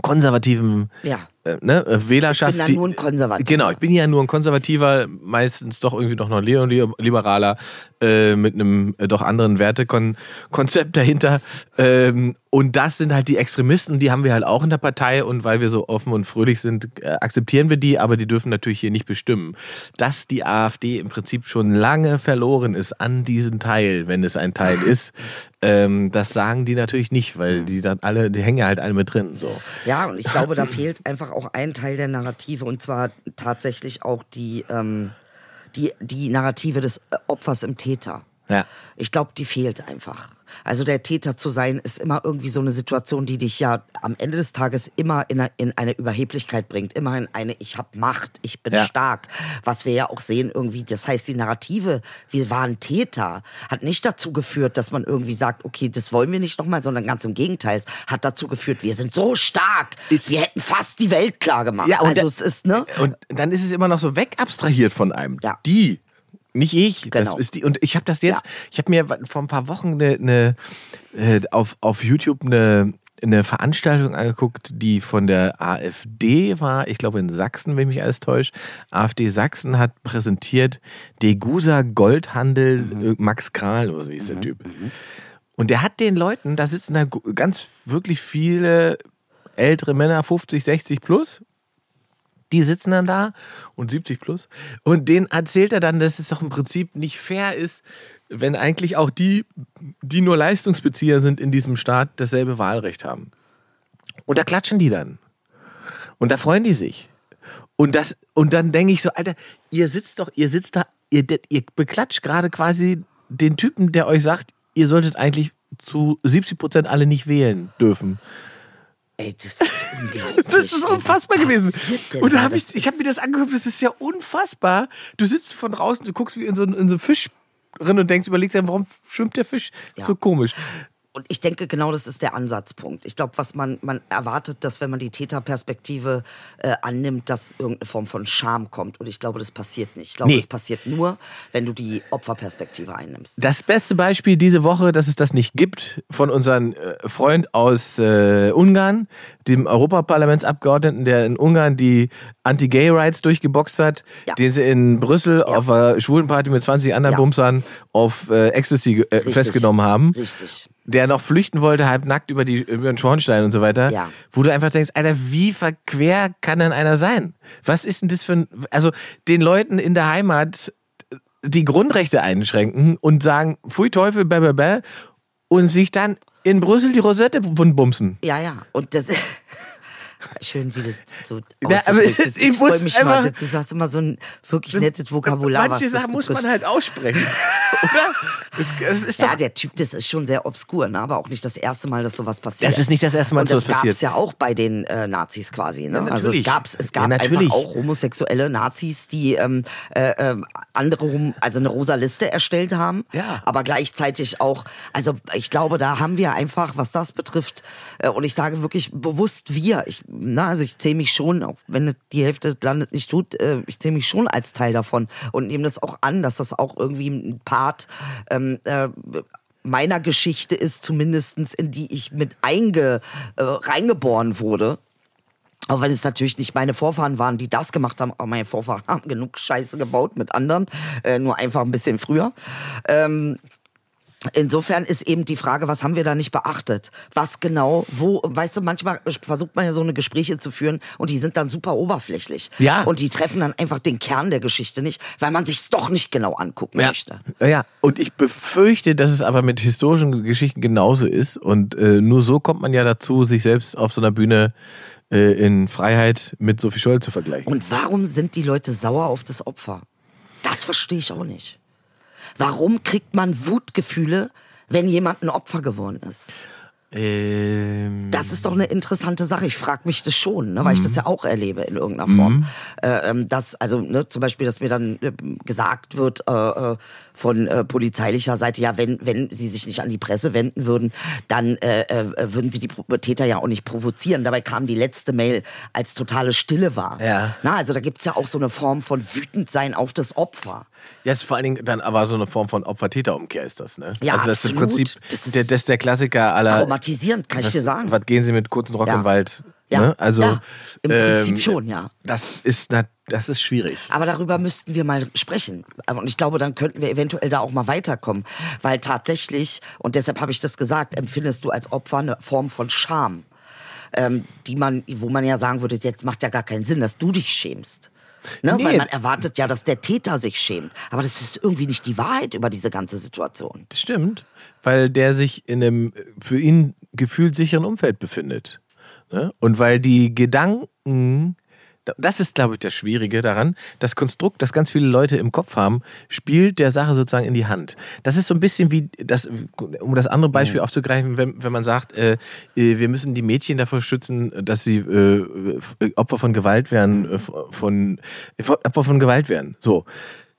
Speaker 2: konservativem
Speaker 4: Ja.
Speaker 2: Äh, ne, äh, Wählerschaft.
Speaker 4: Ich bin ja nur ein Konservativer.
Speaker 2: Genau, ich bin ja nur ein Konservativer, meistens doch irgendwie noch ein Neoliberaler äh, mit einem äh, doch anderen Wertekonzept dahinter. Ähm, und das sind halt die Extremisten, die haben wir halt auch in der Partei und weil wir so offen und fröhlich sind, äh, akzeptieren wir die, aber die dürfen natürlich hier nicht bestimmen. Dass die AfD im Prinzip schon lange verloren ist an diesen Teil, wenn es ein Teil ist, ähm, das sagen die natürlich nicht, weil die dann alle, die hängen ja halt alle mit drin. So.
Speaker 4: Ja, und ich glaube, da fehlt einfach auch ein Teil der Narrative und zwar tatsächlich auch die, ähm, die, die Narrative des Opfers im Täter.
Speaker 2: Ja.
Speaker 4: Ich glaube, die fehlt einfach. Also der Täter zu sein, ist immer irgendwie so eine Situation, die dich ja am Ende des Tages immer in eine, in eine Überheblichkeit bringt. Immer in eine, ich habe Macht, ich bin
Speaker 2: Ja.
Speaker 4: stark. Was wir ja auch sehen irgendwie, das heißt, die Narrative, wir waren Täter, hat nicht dazu geführt, dass man irgendwie sagt, okay, das wollen wir nicht nochmal, sondern ganz im Gegenteil, es hat dazu geführt, wir sind so stark, wir hätten fast die Welt klar gemacht.
Speaker 2: Ja, und
Speaker 4: also
Speaker 2: der-
Speaker 4: es ist, ne?
Speaker 2: Und dann ist es immer noch so wegabstrahiert von einem.
Speaker 4: Ja.
Speaker 2: Die. Nicht ich.
Speaker 4: Genau.
Speaker 2: Das ist die. Und ich habe das jetzt,
Speaker 4: Ja.
Speaker 2: ich habe mir vor ein paar Wochen eine, eine, äh, auf, auf YouTube eine eine Veranstaltung angeguckt, die von der AfD war, ich glaube in Sachsen, wenn mich alles täuscht. AfD Sachsen hat präsentiert Degusa Goldhandel
Speaker 4: Mhm.
Speaker 2: äh, Max Kral, oder so hieß der Typ. Und der hat den Leuten, da sitzen da ganz wirklich viele ältere Männer, 50, 60 plus, die sitzen dann da und 70 plus. Und denen erzählt er dann, dass es doch im Prinzip nicht fair ist, wenn eigentlich auch die, die nur Leistungsbezieher sind in diesem Staat, dasselbe Wahlrecht haben. Und da klatschen die dann. Und da freuen die sich. Und, das, und dann denke ich so, Alter, ihr sitzt doch, ihr sitzt da, ihr, ihr beklatscht gerade quasi den Typen, der euch sagt, ihr solltet eigentlich zu 70 Prozent alle nicht wählen dürfen.
Speaker 4: Ey, das ist unglaublich.
Speaker 2: Das ist
Speaker 4: ey.
Speaker 2: unfassbar
Speaker 4: Was
Speaker 2: gewesen. Und da habe ich, ich habe mir das angeguckt, das ist ja unfassbar. Du sitzt von draußen, du guckst wie in so, in so einen Fisch drin und denkst, überlegst dir, warum schwimmt der Fisch
Speaker 4: Ja.
Speaker 2: so komisch?
Speaker 4: Und ich denke, genau das ist der Ansatzpunkt. Ich glaube, was man, man erwartet, dass wenn man die Täterperspektive äh, annimmt, dass irgendeine Form von Scham kommt. Und ich glaube, das passiert nicht. Ich glaube,
Speaker 2: Nee.
Speaker 4: das passiert nur, wenn du die Opferperspektive einnimmst.
Speaker 2: Das beste Beispiel diese Woche, dass es das nicht gibt, von unserem äh, Freund aus äh, Ungarn, dem Europaparlamentsabgeordneten, der in Ungarn die Anti-Gay-Rights durchgeboxt hat,
Speaker 4: Ja.
Speaker 2: den sie in Brüssel auf einer Schwulenparty mit 20 anderen
Speaker 4: Ja.
Speaker 2: Bumsern auf äh, Ecstasy äh, festgenommen haben.
Speaker 4: Richtig.
Speaker 2: Der noch flüchten wollte, halb nackt über, die, über den Schornstein und so weiter,
Speaker 4: Ja.
Speaker 2: wo du einfach denkst, Alter, wie verquer kann denn einer sein? Was ist denn das für ein, also den Leuten in der Heimat die Grundrechte einschränken und sagen, pfui Teufel, bäh, bäh, bäh, und sich dann in Brüssel die Rosette bumsen.
Speaker 4: Ja, ja. Und das. Schön, wie du so
Speaker 2: Ja, aber ich
Speaker 4: freu
Speaker 2: muss
Speaker 4: mich mal.
Speaker 2: einfach-
Speaker 4: Du hast immer so ein wirklich nettes Vokabular.
Speaker 2: Manche
Speaker 4: was das
Speaker 2: Sachen muss man halt aussprechen. Oder? Es, es
Speaker 4: Ja, der Typ, das ist schon sehr obskur, ne? aber auch nicht das erste Mal, dass sowas passiert.
Speaker 2: Das ist nicht das erste Mal, dass
Speaker 4: das
Speaker 2: sowas
Speaker 4: gab
Speaker 2: passiert.
Speaker 4: es ja auch bei den äh, Nazis quasi. Ne?
Speaker 2: Ja,
Speaker 4: also es
Speaker 2: natürlich.
Speaker 4: gab es
Speaker 2: Ja,
Speaker 4: gab
Speaker 2: natürlich.
Speaker 4: einfach auch homosexuelle Nazis, die ähm, äh, ähm, andere, also eine rosa Liste erstellt haben,
Speaker 2: Ja.
Speaker 4: aber gleichzeitig auch, also ich glaube, da haben wir einfach, was das betrifft, äh, und ich sage wirklich bewusst wir, ich, na, also ich zähle mich schon, auch wenn die Hälfte des Landes nicht tut, äh, ich zähle mich schon als Teil davon und nehme das auch an, dass das auch irgendwie ein Part ähm, äh, meiner Geschichte ist, zumindestens in die ich mit einge, äh, reingeboren wurde. Auch wenn es natürlich nicht meine Vorfahren waren, die das gemacht haben, aber meine Vorfahren haben genug Scheiße gebaut mit anderen, äh, nur einfach ein bisschen früher. Ähm, Insofern ist eben die Frage, was haben wir da nicht beachtet? Was genau, wo, weißt du, manchmal versucht man ja so eine Gespräche zu führen und die sind dann super oberflächlich.
Speaker 2: Ja.
Speaker 4: Und die treffen dann einfach den Kern der Geschichte nicht, weil man sich's doch nicht genau angucken
Speaker 2: Ja.
Speaker 4: möchte.
Speaker 2: ja, und ich befürchte, dass es aber mit historischen Geschichten genauso ist. Und äh, nur so kommt man ja dazu, sich selbst auf so einer Bühne äh, in Freiheit mit Sophie Scholl zu vergleichen.
Speaker 4: Und warum sind die Leute sauer auf das Opfer? Das verstehe ich auch nicht. Warum kriegt man Wutgefühle, wenn jemand ein Opfer geworden ist?
Speaker 2: ähm,
Speaker 4: Das ist doch eine interessante Sache. Ich frage mich das schon, ne, weil ich
Speaker 2: Mhm.
Speaker 4: das ja auch erlebe in irgendeiner Form. Äh, ähm, dass, also ne, zum Beispiel, dass mir dann äh, gesagt wird äh, äh, von äh, polizeilicher Seite, ja, wenn, wenn sie sich nicht an die Presse wenden würden, dann würden sie die Täter ja auch nicht provozieren. Dabei kam die letzte Mail, als totale Stille war.
Speaker 2: Ja.
Speaker 4: Na, also da gibt's ja auch so eine Form von Wütendsein auf das Opfer.
Speaker 2: Ja, ist vor allen Dingen dann aber so eine Form von Opfer-Täter-Umkehr ist das, ne?
Speaker 4: Ja,
Speaker 2: also das ist im
Speaker 4: absolut.
Speaker 2: Prinzip
Speaker 4: Das ist-
Speaker 2: der, das ist der Klassiker aller.
Speaker 4: traumatisierend, kann ich
Speaker 2: was,
Speaker 4: dir sagen.
Speaker 2: Was gehen Sie mit kurzen Rock
Speaker 4: Ja.
Speaker 2: im Wald?
Speaker 4: Ja.
Speaker 2: Ne? Also
Speaker 4: Ja, im Prinzip schon, ja.
Speaker 2: Das ist na, das ist schwierig.
Speaker 4: Aber darüber müssten wir mal sprechen. Und ich glaube, dann könnten wir eventuell da auch mal weiterkommen. Weil tatsächlich, und deshalb habe ich das gesagt, empfindest du als Opfer eine Form von Scham. Ähm, die man, wo man ja sagen würde, jetzt macht ja gar keinen Sinn, dass du dich schämst. Ne?
Speaker 2: Nee.
Speaker 4: Weil man erwartet ja, dass der Täter sich schämt. Aber das ist irgendwie nicht die Wahrheit über diese ganze Situation.
Speaker 2: Das stimmt, weil der sich in einem für ihn gefühlt sicheren Umfeld befindet. Ne? Und weil die Gedanken, das ist, glaube ich, das Schwierige daran, das Konstrukt, das ganz viele Leute im Kopf haben, spielt der Sache sozusagen in die Hand. Das ist so ein bisschen wie, das, um das andere Beispiel aufzugreifen, wenn, wenn man sagt, äh, äh, wir müssen die Mädchen davor schützen, dass sie äh, Opfer von Gewalt werden, äh, von, Opfer von Gewalt werden. So.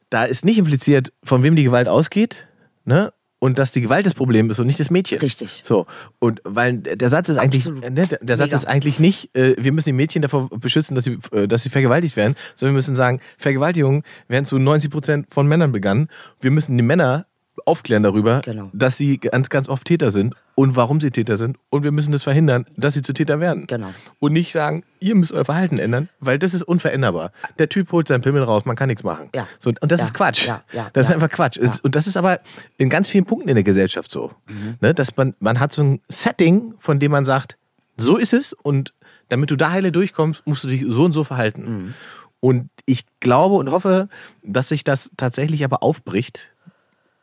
Speaker 2: Da ist nicht impliziert, von wem die Gewalt ausgeht, ne? Und dass die Gewalt das Problem ist und nicht das Mädchen.
Speaker 4: Richtig.
Speaker 2: So. Und weil der Satz ist eigentlich, ne, der, der Satz
Speaker 4: Mega.
Speaker 2: ist eigentlich nicht, äh, wir müssen die Mädchen davor beschützen, dass sie, äh, dass sie vergewaltigt werden, sondern wir müssen sagen, Vergewaltigungen werden zu 90 Prozent von Männern begangen. Wir müssen die Männer aufklären darüber,
Speaker 4: Genau.
Speaker 2: dass sie ganz, ganz oft Täter sind und warum sie Täter sind. Und wir müssen das verhindern, dass sie zu Täter werden.
Speaker 4: Genau.
Speaker 2: Und nicht sagen, ihr müsst euer Verhalten ändern, weil das ist unveränderbar. Der Typ holt seinen Pimmel raus, man kann nichts machen.
Speaker 4: Ja.
Speaker 2: So, und das
Speaker 4: Ja.
Speaker 2: ist Quatsch.
Speaker 4: Ja. Ja.
Speaker 2: Das ist einfach Quatsch. Und das ist aber in ganz vielen Punkten in der Gesellschaft so.
Speaker 4: Mhm.
Speaker 2: Ne? Dass man, man hat so ein Setting, von dem man sagt, so ist es und damit du da heile durchkommst, musst du dich so und so verhalten.
Speaker 4: Mhm.
Speaker 2: Und ich glaube und hoffe, dass sich das tatsächlich aber aufbricht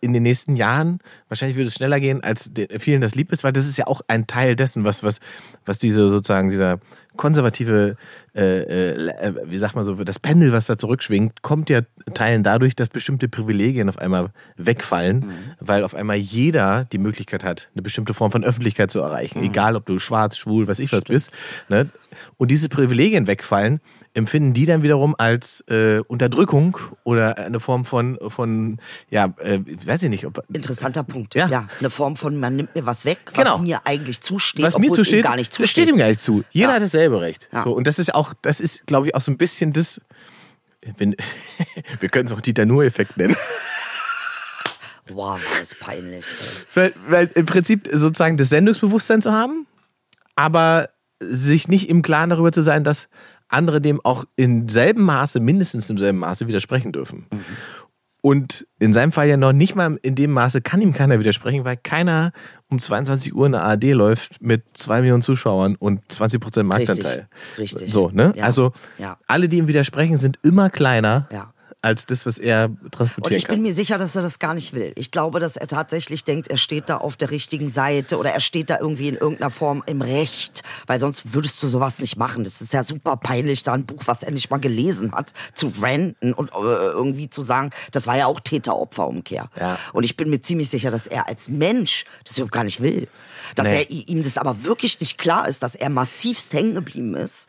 Speaker 2: in den nächsten Jahren. Wahrscheinlich würde es schneller gehen, als vielen das lieb ist, weil das ist ja auch ein Teil dessen, was, was, was diese sozusagen dieser konservative, äh, äh, wie sagt man so, das Pendel, was da zurückschwingt, kommt ja Teilen dadurch, dass bestimmte Privilegien auf einmal wegfallen, weil auf einmal jeder die Möglichkeit hat, eine bestimmte Form von Öffentlichkeit zu erreichen, egal ob du schwarz, schwul, was ich was bist. Ne? Und diese Privilegien wegfallen, empfinden die dann wiederum als äh, Unterdrückung oder eine Form von, von ja, äh, weiß ich nicht, ob,
Speaker 4: Interessanter Punkt.
Speaker 2: Ja.
Speaker 4: Ja. Eine Form von, man nimmt mir was weg, was
Speaker 2: Genau.
Speaker 4: mir eigentlich zusteht,
Speaker 2: was mir zusteht,
Speaker 4: ihm gar nicht
Speaker 2: das
Speaker 4: zusteht.
Speaker 2: steht ihm gar nicht zu. Jeder
Speaker 4: Ja.
Speaker 2: hat dasselbe Recht.
Speaker 4: Ja.
Speaker 2: So, und das ist auch, das ist, glaube ich, auch so ein bisschen das, wenn, wir können es auch Dieter Nuhr-Effekt nennen.
Speaker 4: Wow, war das peinlich.
Speaker 2: Weil, weil im Prinzip sozusagen das Sendungsbewusstsein zu haben, aber sich nicht im Klaren darüber zu sein, dass andere dem auch in selben Maße, mindestens im selben Maße widersprechen dürfen. Und in seinem Fall ja noch nicht mal in dem Maße kann ihm keiner widersprechen, weil keiner um 22 Uhr in der ARD läuft mit zwei Millionen Zuschauern und 20 Prozent Marktanteil.
Speaker 4: richtig.
Speaker 2: So, ne?
Speaker 4: Ja.
Speaker 2: Also
Speaker 4: Ja.
Speaker 2: alle, die ihm widersprechen, sind immer kleiner
Speaker 4: Ja.
Speaker 2: Als das, was er
Speaker 4: Und
Speaker 2: transportieren
Speaker 4: ich bin
Speaker 2: kann.
Speaker 4: mir sicher, dass er das gar nicht will. Ich glaube, dass er tatsächlich denkt, er steht da auf der richtigen Seite oder er steht da irgendwie in irgendeiner Form im Recht, weil sonst würdest du sowas nicht machen. Das ist ja super peinlich, da ein Buch, was er nicht mal gelesen hat, zu ranten und äh, irgendwie zu sagen, das war ja auch Täter-Opfer-Umkehr.
Speaker 2: Ja.
Speaker 4: Und ich bin mir ziemlich sicher, dass er als Mensch das überhaupt gar nicht will. Dass
Speaker 2: Nee.
Speaker 4: er ihm das aber wirklich nicht klar ist, dass er massivst hängen geblieben ist.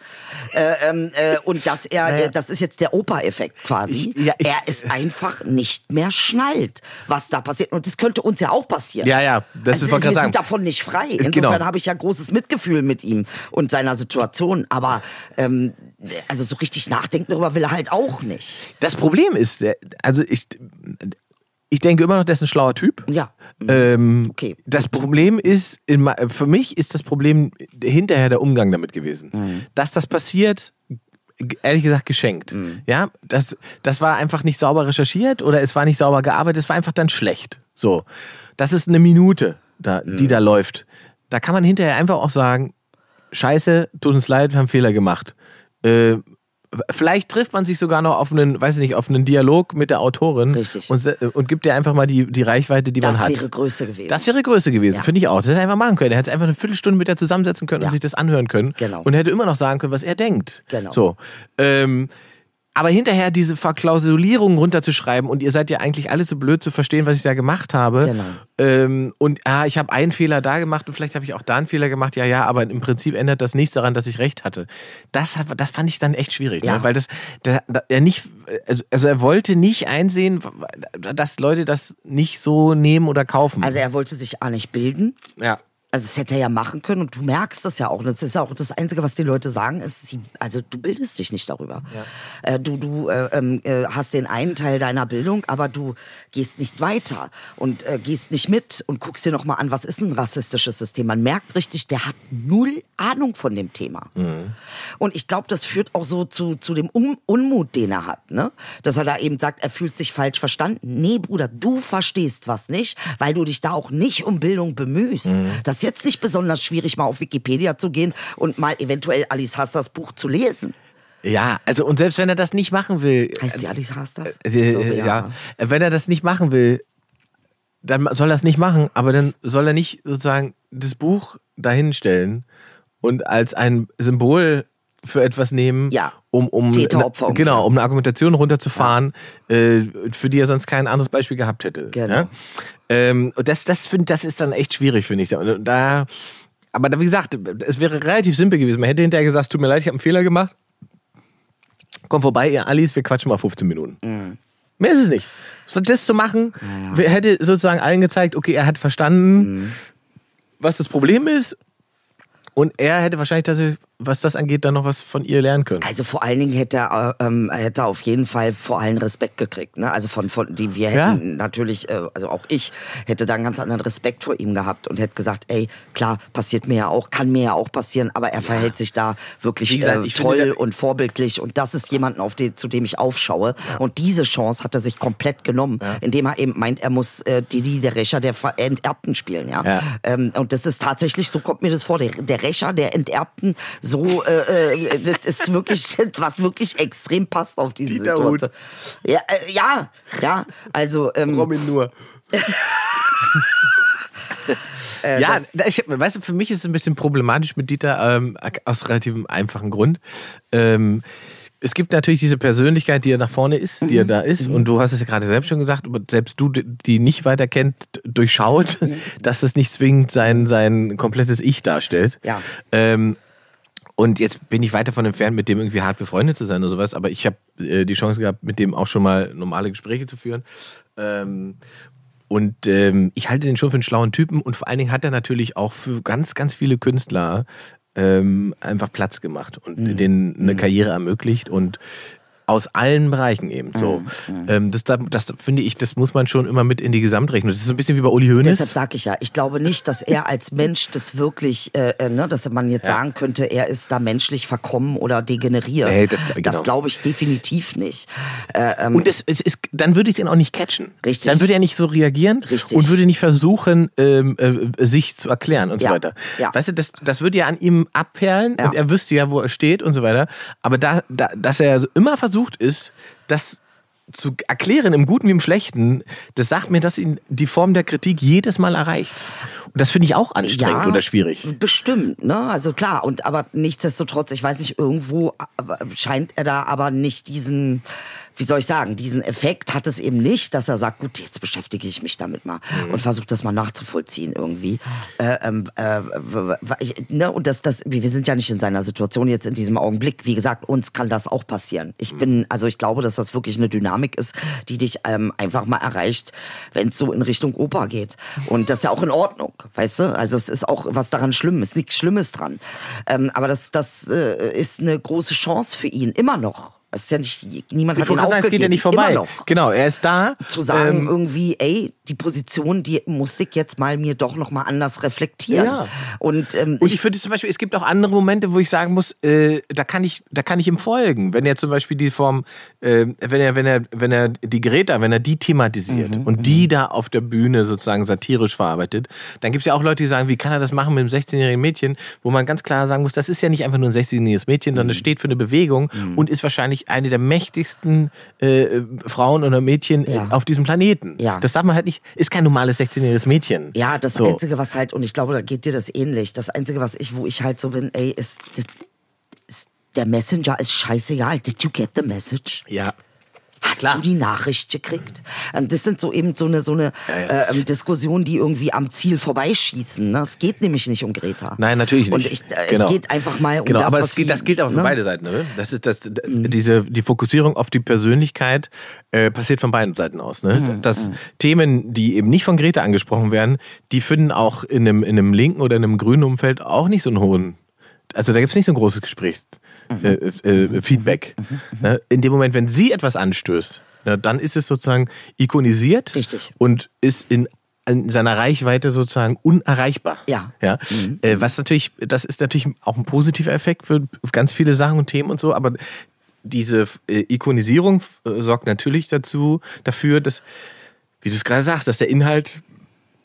Speaker 4: Äh, ähm, äh, und dass er,
Speaker 2: Naja.
Speaker 4: äh, das ist jetzt der Opa-Effekt quasi.
Speaker 2: Ich- ja, ich-
Speaker 4: er ist einfach nicht mehr schnallt, was da passiert. Und das könnte uns ja auch passieren.
Speaker 2: Ja, ja, das
Speaker 4: also,
Speaker 2: ist, wollte
Speaker 4: wir
Speaker 2: gerade
Speaker 4: sind
Speaker 2: sagen.
Speaker 4: davon nicht frei.
Speaker 2: Genau.
Speaker 4: Insofern habe ich ja großes Mitgefühl mit ihm und seiner Situation. Aber ähm, also so richtig nachdenken darüber will er halt auch nicht.
Speaker 2: Das Problem ist, äh, also ich, ich denke immer noch, der ist ein schlauer Typ.
Speaker 4: Ja.
Speaker 2: Ähm,
Speaker 4: Okay.
Speaker 2: Das Problem ist, in, für mich ist das Problem hinterher der Umgang damit gewesen.
Speaker 4: Mhm.
Speaker 2: Dass das passiert, ehrlich gesagt, geschenkt.
Speaker 4: Mhm.
Speaker 2: Ja, das, das war einfach nicht sauber recherchiert oder es war nicht sauber gearbeitet, es war einfach dann schlecht. So. Das ist eine Minute, da,
Speaker 4: Mhm.
Speaker 2: die da läuft. Da kann man hinterher einfach auch sagen, Scheiße, tut uns leid, wir haben Fehler gemacht. Äh, Vielleicht trifft man sich sogar noch auf einen, weiß ich nicht, auf einen Dialog mit der Autorin
Speaker 4: Richtig.
Speaker 2: Und, und gibt ihr einfach mal die, die Reichweite, die
Speaker 4: Das
Speaker 2: man hat.
Speaker 4: wäre Größe gewesen.
Speaker 2: Das wäre Größe gewesen,
Speaker 4: Ja.
Speaker 2: finde ich auch. Das hätte er einfach machen können. Er hätte einfach eine Viertelstunde mit der zusammensetzen können und
Speaker 4: Ja.
Speaker 2: sich das anhören können.
Speaker 4: Genau.
Speaker 2: Und hätte immer noch sagen können, was er denkt.
Speaker 4: Genau.
Speaker 2: So. Ähm, aber hinterher diese Verklausulierung runterzuschreiben und ihr seid ja eigentlich alle zu blöd zu verstehen, was ich da gemacht habe.
Speaker 4: Genau.
Speaker 2: Ähm, und ah, ich habe einen Fehler da gemacht und vielleicht habe ich auch da einen Fehler gemacht. Ja, ja, aber im Prinzip ändert das nichts daran, dass ich recht hatte. Das, hat- das fand ich dann echt schwierig,
Speaker 4: Ja.
Speaker 2: ne? weil das, der, der, er nicht, also er wollte nicht einsehen, dass Leute das nicht so nehmen oder kaufen.
Speaker 4: also er wollte sich auch nicht bilden.
Speaker 2: ja.
Speaker 4: Also das hätte er ja machen können und du merkst das ja auch. Das ist ja auch das Einzige, was die Leute sagen, ist, sie, also du bildest dich nicht darüber. Äh, du du äh, ähm, äh, hast den einen Teil deiner Bildung, aber du gehst nicht weiter und äh, gehst nicht mit und guckst dir noch mal an, was ist ein rassistisches System. Man merkt richtig, der hat null Ahnung von dem Thema. Und ich glaube, das führt auch so zu, zu dem Un Unmut, den er hat. Ne? Dass er da eben sagt, er fühlt sich falsch verstanden. Nee, Bruder, du verstehst was nicht, weil du dich da auch nicht um Bildung bemühst. Das ist jetzt nicht besonders schwierig, mal auf Wikipedia zu gehen und mal eventuell Alice Hasters Buch zu lesen.
Speaker 2: Ja, also und selbst wenn er das nicht machen will,
Speaker 4: Heißt sie Alice Hasters? Ich
Speaker 2: äh,
Speaker 4: glaube,
Speaker 2: ja, wenn er das nicht machen will, dann soll er es nicht machen, aber dann soll er nicht sozusagen das Buch dahinstellen und als ein Symbol für etwas nehmen,
Speaker 4: Ja.
Speaker 2: um, um,
Speaker 4: Täter-Opfer-Umkehr.
Speaker 2: genau, um eine Argumentation runterzufahren, äh, für die er sonst kein anderes Beispiel gehabt hätte.
Speaker 4: Genau.
Speaker 2: Ja? Ähm, und das, das, find, das ist dann echt schwierig, finde ich. Und Da, aber da, wie gesagt, es wäre relativ simpel gewesen. Man hätte hinterher gesagt, tut mir leid, ich habe einen Fehler gemacht. Komm vorbei, ihr Alice, wir quatschen mal 15 Minuten.
Speaker 4: Mhm.
Speaker 2: Mehr ist es nicht. So, das zu machen, hätte sozusagen allen gezeigt, okay, er hat verstanden,
Speaker 4: Mhm.
Speaker 2: was das Problem ist. Und er hätte wahrscheinlich tatsächlich was das angeht, dann noch was von ihr lernen können.
Speaker 4: Also vor allen Dingen hätte er, äh, ähm, hätte er auf jeden Fall vor allem Respekt gekriegt. Ne? Also von, von die wir
Speaker 2: Ja.
Speaker 4: hätten natürlich, äh, also auch ich hätte da einen ganz anderen Respekt vor ihm gehabt und hätte gesagt, ey, klar, passiert mir ja auch, kann mir ja auch passieren, aber er verhält sich da wirklich
Speaker 2: gesagt,
Speaker 4: äh,
Speaker 2: finde,
Speaker 4: toll
Speaker 2: der-
Speaker 4: und vorbildlich und das ist jemanden, auf den, zu dem ich aufschaue. Und diese Chance hat er sich komplett genommen, indem er eben meint, er muss äh, Didi, der Rächer der Enterbten spielen. Ja?
Speaker 2: Ja.
Speaker 4: Ähm, und das ist tatsächlich, so kommt mir das vor, der, der Rächer der Enterbten, so, äh, äh, das ist wirklich, was wirklich extrem passt auf diese
Speaker 2: Dieter
Speaker 4: Situation. Ja, äh, ja, ja, also, ähm,
Speaker 2: Robin nur.
Speaker 4: äh,
Speaker 2: Ja, ich, weißt du, für mich ist es ein bisschen problematisch mit Dieter, ähm, aus relativ einfachen Grund. Ähm, es gibt natürlich diese Persönlichkeit, die er nach vorne ist, die er da ist. Und du hast es ja gerade selbst schon gesagt, aber selbst du, die nicht weiter kennt, durchschaut, dass das nicht zwingend sein, sein komplettes Ich darstellt.
Speaker 4: Ja.
Speaker 2: Ähm, und jetzt bin ich weiter von entfernt, mit dem irgendwie hart befreundet zu sein oder sowas, aber ich habe äh, die Chance gehabt, mit dem auch schon mal normale Gespräche zu führen. Ähm, und ähm, ich halte den schon für einen schlauen Typen und vor allen Dingen hat er natürlich auch für ganz, ganz viele Künstler ähm, einfach Platz gemacht und denen eine Karriere ermöglicht. Und aus allen Bereichen eben so. Ähm, das, da- das finde ich, das muss man schon immer mit in die Gesamtrechnung. Das ist so ein bisschen wie bei Uli Hoeneß.
Speaker 4: Deshalb sage ich ja, ich glaube nicht, dass er als Mensch das wirklich, äh, äh, ne, dass man jetzt
Speaker 2: Ja.
Speaker 4: sagen könnte, er ist da menschlich verkommen oder degeneriert.
Speaker 2: Nee, das- genau.
Speaker 4: glaube ich definitiv nicht. Äh, ähm,
Speaker 2: Und das, es ist, dann würde ich ihn auch nicht catchen.
Speaker 4: Richtig.
Speaker 2: Dann würde er nicht so reagieren
Speaker 4: Richtig.
Speaker 2: und würde nicht versuchen, ähm, äh, sich zu erklären und so
Speaker 4: Ja.
Speaker 2: weiter.
Speaker 4: Ja.
Speaker 2: Weißt du, das, das würde ja an ihm abperlen
Speaker 4: Ja.
Speaker 2: und er wüsste ja, wo er steht und so weiter. Aber da, da, dass er immer versucht ist, das zu erklären, im Guten wie im Schlechten, das sagt mir, dass ihn die Form der Kritik jedes Mal erreicht. Und das finde ich auch anstrengend oder schwierig.
Speaker 4: Bestimmt, ne? Also klar, und aber nichtsdestotrotz, ich weiß nicht, irgendwo aber scheint er da aber nicht diesen, wie soll ich sagen, diesen Effekt hat es eben nicht, dass er sagt, gut, jetzt beschäftige ich mich damit mal
Speaker 2: Mhm.
Speaker 4: und versuche das mal nachzuvollziehen irgendwie. Äh, ähm, äh, ne? Und das, das, wir sind ja nicht in seiner Situation jetzt in diesem Augenblick. Wie gesagt, uns kann das auch passieren. Ich bin, also ich glaube, dass das wirklich eine Dynamik ist, die dich ähm, einfach mal erreicht, wenn es so in Richtung Oper geht. Und das ist ja auch in Ordnung, weißt du? Also es ist auch was daran schlimm, ist nichts Schlimmes dran. Ähm, aber das, das äh, ist eine große Chance für ihn, immer noch. Es ist ja nicht, niemand
Speaker 2: Ich
Speaker 4: hat ihn
Speaker 2: sagen, es geht ja nicht vorbei.
Speaker 4: Immer noch
Speaker 2: Genau, er ist da.
Speaker 4: zu sagen
Speaker 2: Ähm,
Speaker 4: irgendwie, ey, die Position, die muss ich jetzt mal mir doch noch mal anders reflektieren.
Speaker 2: Ja.
Speaker 4: Und, ähm,
Speaker 2: Und ich finde zum Beispiel, es gibt auch andere Momente, wo ich sagen muss, äh, da kann ich, da kann ich ihm folgen. Wenn er zum Beispiel die Form, äh, wenn er, wenn er, wenn er die Greta, wenn er die thematisiert
Speaker 4: Mhm,
Speaker 2: und die da auf der Bühne sozusagen satirisch verarbeitet, dann gibt es ja auch Leute, die sagen, wie kann er das machen mit einem 16-jährigen Mädchen, wo man ganz klar sagen muss, das ist ja nicht einfach nur ein 16-jähriges Mädchen,
Speaker 4: Mhm.
Speaker 2: sondern es steht für eine Bewegung und ist wahrscheinlich eine der mächtigsten äh, Frauen oder Mädchen
Speaker 4: Ja.
Speaker 2: auf diesem Planeten.
Speaker 4: Ja.
Speaker 2: Das sagt man halt nicht, ist kein normales 16-jähriges Mädchen.
Speaker 4: Ja, das
Speaker 2: So.
Speaker 4: Einzige, was halt, und ich glaube, da geht dir das ähnlich. Das Einzige, was ich, wo ich halt so bin, ey, ist, ist der Messenger ist scheißegal. Did you get the message?
Speaker 2: Ja.
Speaker 4: Hast
Speaker 2: Klar.
Speaker 4: du die Nachricht gekriegt? Ähm, Das sind so eben so eine, so eine
Speaker 2: ja.
Speaker 4: Äh, ähm, Diskussion, die irgendwie am Ziel vorbeischießen. Ne? Es geht nämlich nicht um Greta.
Speaker 2: Nein, natürlich nicht.
Speaker 4: Und ich, äh,
Speaker 2: Genau.
Speaker 4: es geht einfach mal um
Speaker 2: genau,
Speaker 4: das,
Speaker 2: aber es geht,
Speaker 4: die-
Speaker 2: das gilt auch für
Speaker 4: ne?
Speaker 2: beide Seiten. Ne? Das ist das, diese, die Fokussierung auf die Persönlichkeit äh, passiert von beiden Seiten aus. Ne?
Speaker 4: Mhm,
Speaker 2: Dass Themen, die eben nicht von Greta angesprochen werden, die finden auch in einem, in einem linken oder in einem grünen Umfeld auch nicht so einen hohen. Also da gibt es nicht so ein großes Gespräch,
Speaker 4: Mhm.
Speaker 2: Äh, äh, Feedback. Ne? In dem Moment, wenn sie etwas anstößt, ne, dann ist es sozusagen ikonisiert
Speaker 4: Richtig.
Speaker 2: und ist in in seiner Reichweite sozusagen unerreichbar.
Speaker 4: Ja.
Speaker 2: ja? Äh, was natürlich, das ist natürlich auch ein positiver Effekt für ganz viele Sachen und Themen und so, aber diese äh, Ikonisierung äh, sorgt natürlich dazu, dafür, dass, wie du es gerade sagst, dass der Inhalt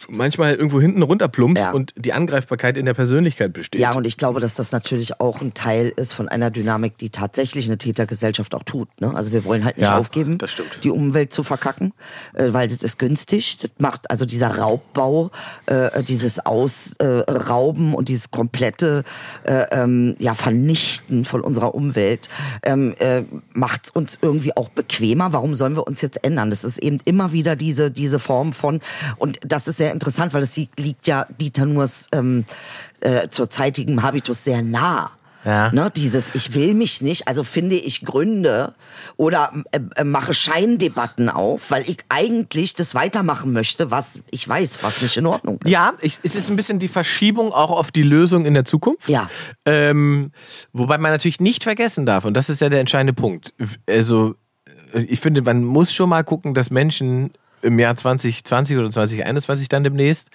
Speaker 2: manchmal irgendwo hinten runterplumpst
Speaker 4: Ja.
Speaker 2: und die Angreifbarkeit in der Persönlichkeit besteht.
Speaker 4: Ja, und ich glaube, dass das natürlich auch ein Teil ist von einer Dynamik, die tatsächlich eine Tätergesellschaft auch tut. Ne? Also wir wollen halt nicht
Speaker 2: Ja,
Speaker 4: aufgeben, die Umwelt zu verkacken, äh, weil das ist günstig. Das macht also dieser Raubbau, äh, dieses Ausrauben und dieses komplette äh, ähm, ja, Vernichten von unserer Umwelt ähm, äh, macht es uns irgendwie auch bequemer. Warum sollen wir uns jetzt ändern? Das ist eben immer wieder diese, diese Form von, und das ist sehr interessant, weil es liegt ja Dieter Nurs ähm, äh, zur zeitigen Habitus sehr nah.
Speaker 2: Ja.
Speaker 4: Ne, dieses Ich will mich nicht, also finde ich Gründe oder äh, äh, mache Scheindebatten auf, weil ich eigentlich das weitermachen möchte, was ich weiß, was nicht in Ordnung ist.
Speaker 2: Ja, ich, es ist ein bisschen die Verschiebung auch auf die Lösung in der Zukunft.
Speaker 4: Ja.
Speaker 2: Ähm, wobei man natürlich nicht vergessen darf, und das ist ja der entscheidende Punkt. Also, äh, ich finde, man muss schon mal gucken, dass Menschen im Jahr 2020 oder 2021 dann demnächst,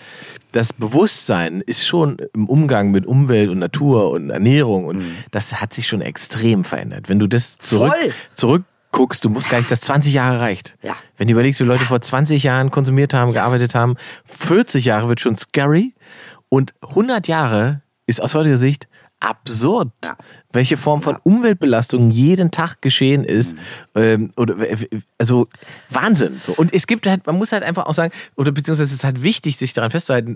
Speaker 2: das Bewusstsein ist schon im Umgang mit Umwelt und Natur und Ernährung und das hat sich schon extrem verändert. Wenn du das zurück,
Speaker 4: Voll.
Speaker 2: zurückguckst, du musst gar nicht, dass 20 Jahre reicht.
Speaker 4: Ja.
Speaker 2: Wenn du überlegst, wie Leute vor 20 Jahren konsumiert haben, gearbeitet haben, 40 Jahre wird schon scary und 100 Jahre ist aus heutiger Sicht absurd,
Speaker 4: Ja.
Speaker 2: welche Form von Umweltbelastung jeden Tag geschehen ist. Ähm, oder, also Wahnsinn. So. Und es gibt halt, man muss halt einfach auch sagen, oder beziehungsweise es ist halt wichtig, sich daran festzuhalten,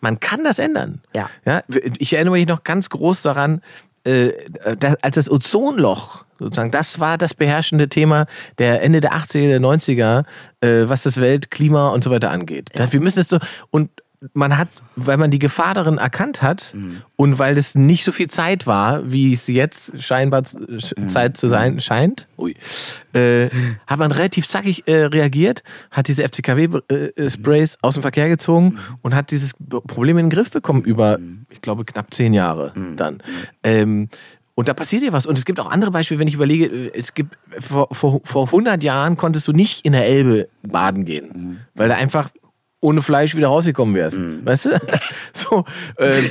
Speaker 2: man kann das ändern.
Speaker 4: Ja.
Speaker 2: Ja, ich erinnere mich noch ganz groß daran, äh, da- als das Ozonloch sozusagen, das war das beherrschende Thema der Ende der 80er, der 90er, äh, was das Welt, Klima und so weiter angeht. Da- Wir müssen es so, und man hat, weil man die Gefahr darin erkannt hat und weil es nicht so viel Zeit war, wie es jetzt scheinbar sch- Zeit zu sein scheint, ui, äh, hat man relativ zackig äh, reagiert, hat diese FCKW-Sprays aus dem Verkehr gezogen und hat dieses Problem in den Griff bekommen über, ich glaube, knapp zehn Jahre dann. Ähm, und da passiert ja was. Und es gibt auch andere Beispiele, wenn ich überlege, äh, es gibt, vor, vor, vor 100 Jahren konntest du nicht in der Elbe baden gehen, weil da einfach ohne Fleisch wieder rausgekommen wärst. Weißt du? So. Ähm,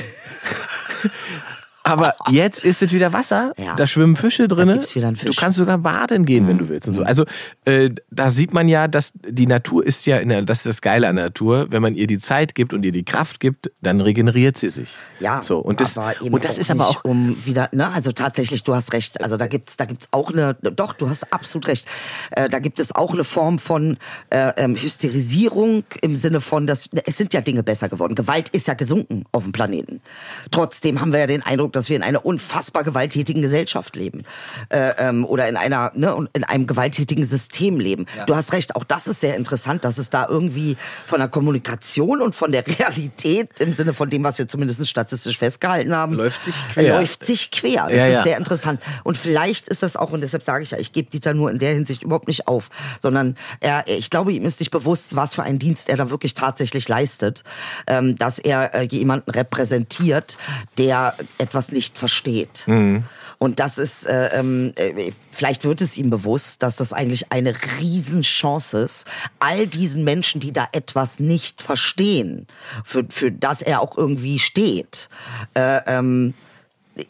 Speaker 2: aber jetzt ist es wieder Wasser,
Speaker 4: Ja.
Speaker 2: da schwimmen Fische drin. Du kannst sogar baden gehen, wenn du willst und so. Also äh, da sieht man ja, dass die Natur ist ja, in der, das ist das Geile an der Natur, wenn man ihr die Zeit gibt und ihr die Kraft gibt, dann regeneriert sie sich.
Speaker 4: Ja,
Speaker 2: so und das
Speaker 4: aber eben
Speaker 2: und das ist aber auch
Speaker 4: um wieder, ne, also tatsächlich, du hast recht. Also da gibt's, da gibt's auch eine, doch, du hast absolut recht. Äh, da gibt es auch eine Form von äh, ähm, Hysterisierung im Sinne von, dass es sind ja Dinge besser geworden. Gewalt ist ja gesunken auf dem Planeten. Trotzdem haben wir ja den Eindruck, dass wir in einer unfassbar gewalttätigen Gesellschaft leben äh, ähm, oder in einer, ne, in einem gewalttätigen System leben. Du hast recht. Auch das ist sehr interessant, dass es da irgendwie von der Kommunikation und von der Realität im Sinne von dem, was wir zumindest statistisch festgehalten haben,
Speaker 2: Läuft sich quer.
Speaker 4: Läuft sich quer. Das
Speaker 2: Ja,
Speaker 4: ist
Speaker 2: ja.
Speaker 4: sehr interessant. Und vielleicht ist das auch, und deshalb sage ich ja, ich gebe Dieter nur in der Hinsicht überhaupt nicht auf, sondern er, ich glaube, ihm ist nicht bewusst, was für einen Dienst er da wirklich tatsächlich leistet, ähm, dass er äh, jemanden repräsentiert, der etwas nicht versteht. Und das ist, äh, ähm, äh, vielleicht wird es ihm bewusst, dass das eigentlich eine Riesenchance ist, all diesen Menschen, die da etwas nicht verstehen, für, für das er auch irgendwie steht, äh, ähm,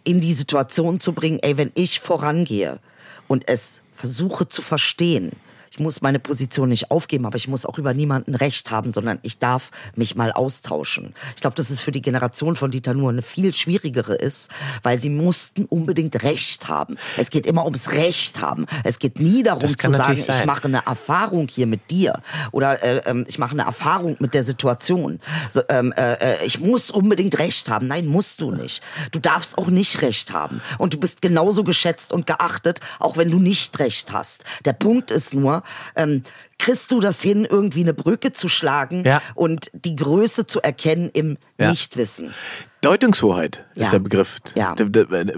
Speaker 4: in die Situation zu bringen, ey, wenn ich vorangehe und es versuche zu verstehen, ich muss meine Position nicht aufgeben, aber ich muss auch über niemanden Recht haben, sondern ich darf mich mal austauschen. Ich glaube, dass es für die Generation von Dieter Nuhr eine viel schwierigere ist, weil sie mussten unbedingt Recht haben. Es geht immer ums Recht haben. Es geht nie darum zu sagen, ich mache eine Erfahrung hier mit dir oder äh, ähm, ich mache eine Erfahrung mit der Situation. So, ähm, äh, äh, ich muss unbedingt Recht haben. Nein, musst du nicht. Du darfst auch nicht Recht haben. Und du bist genauso geschätzt und geachtet, auch wenn du nicht Recht hast. Der Punkt ist nur, ähm, kriegst du das hin, irgendwie eine Brücke zu schlagen
Speaker 2: Ja.
Speaker 4: und die Größe zu erkennen im
Speaker 2: Ja.
Speaker 4: Nichtwissen.
Speaker 2: Deutungshoheit
Speaker 4: Ja.
Speaker 2: ist der Begriff.
Speaker 4: Ja.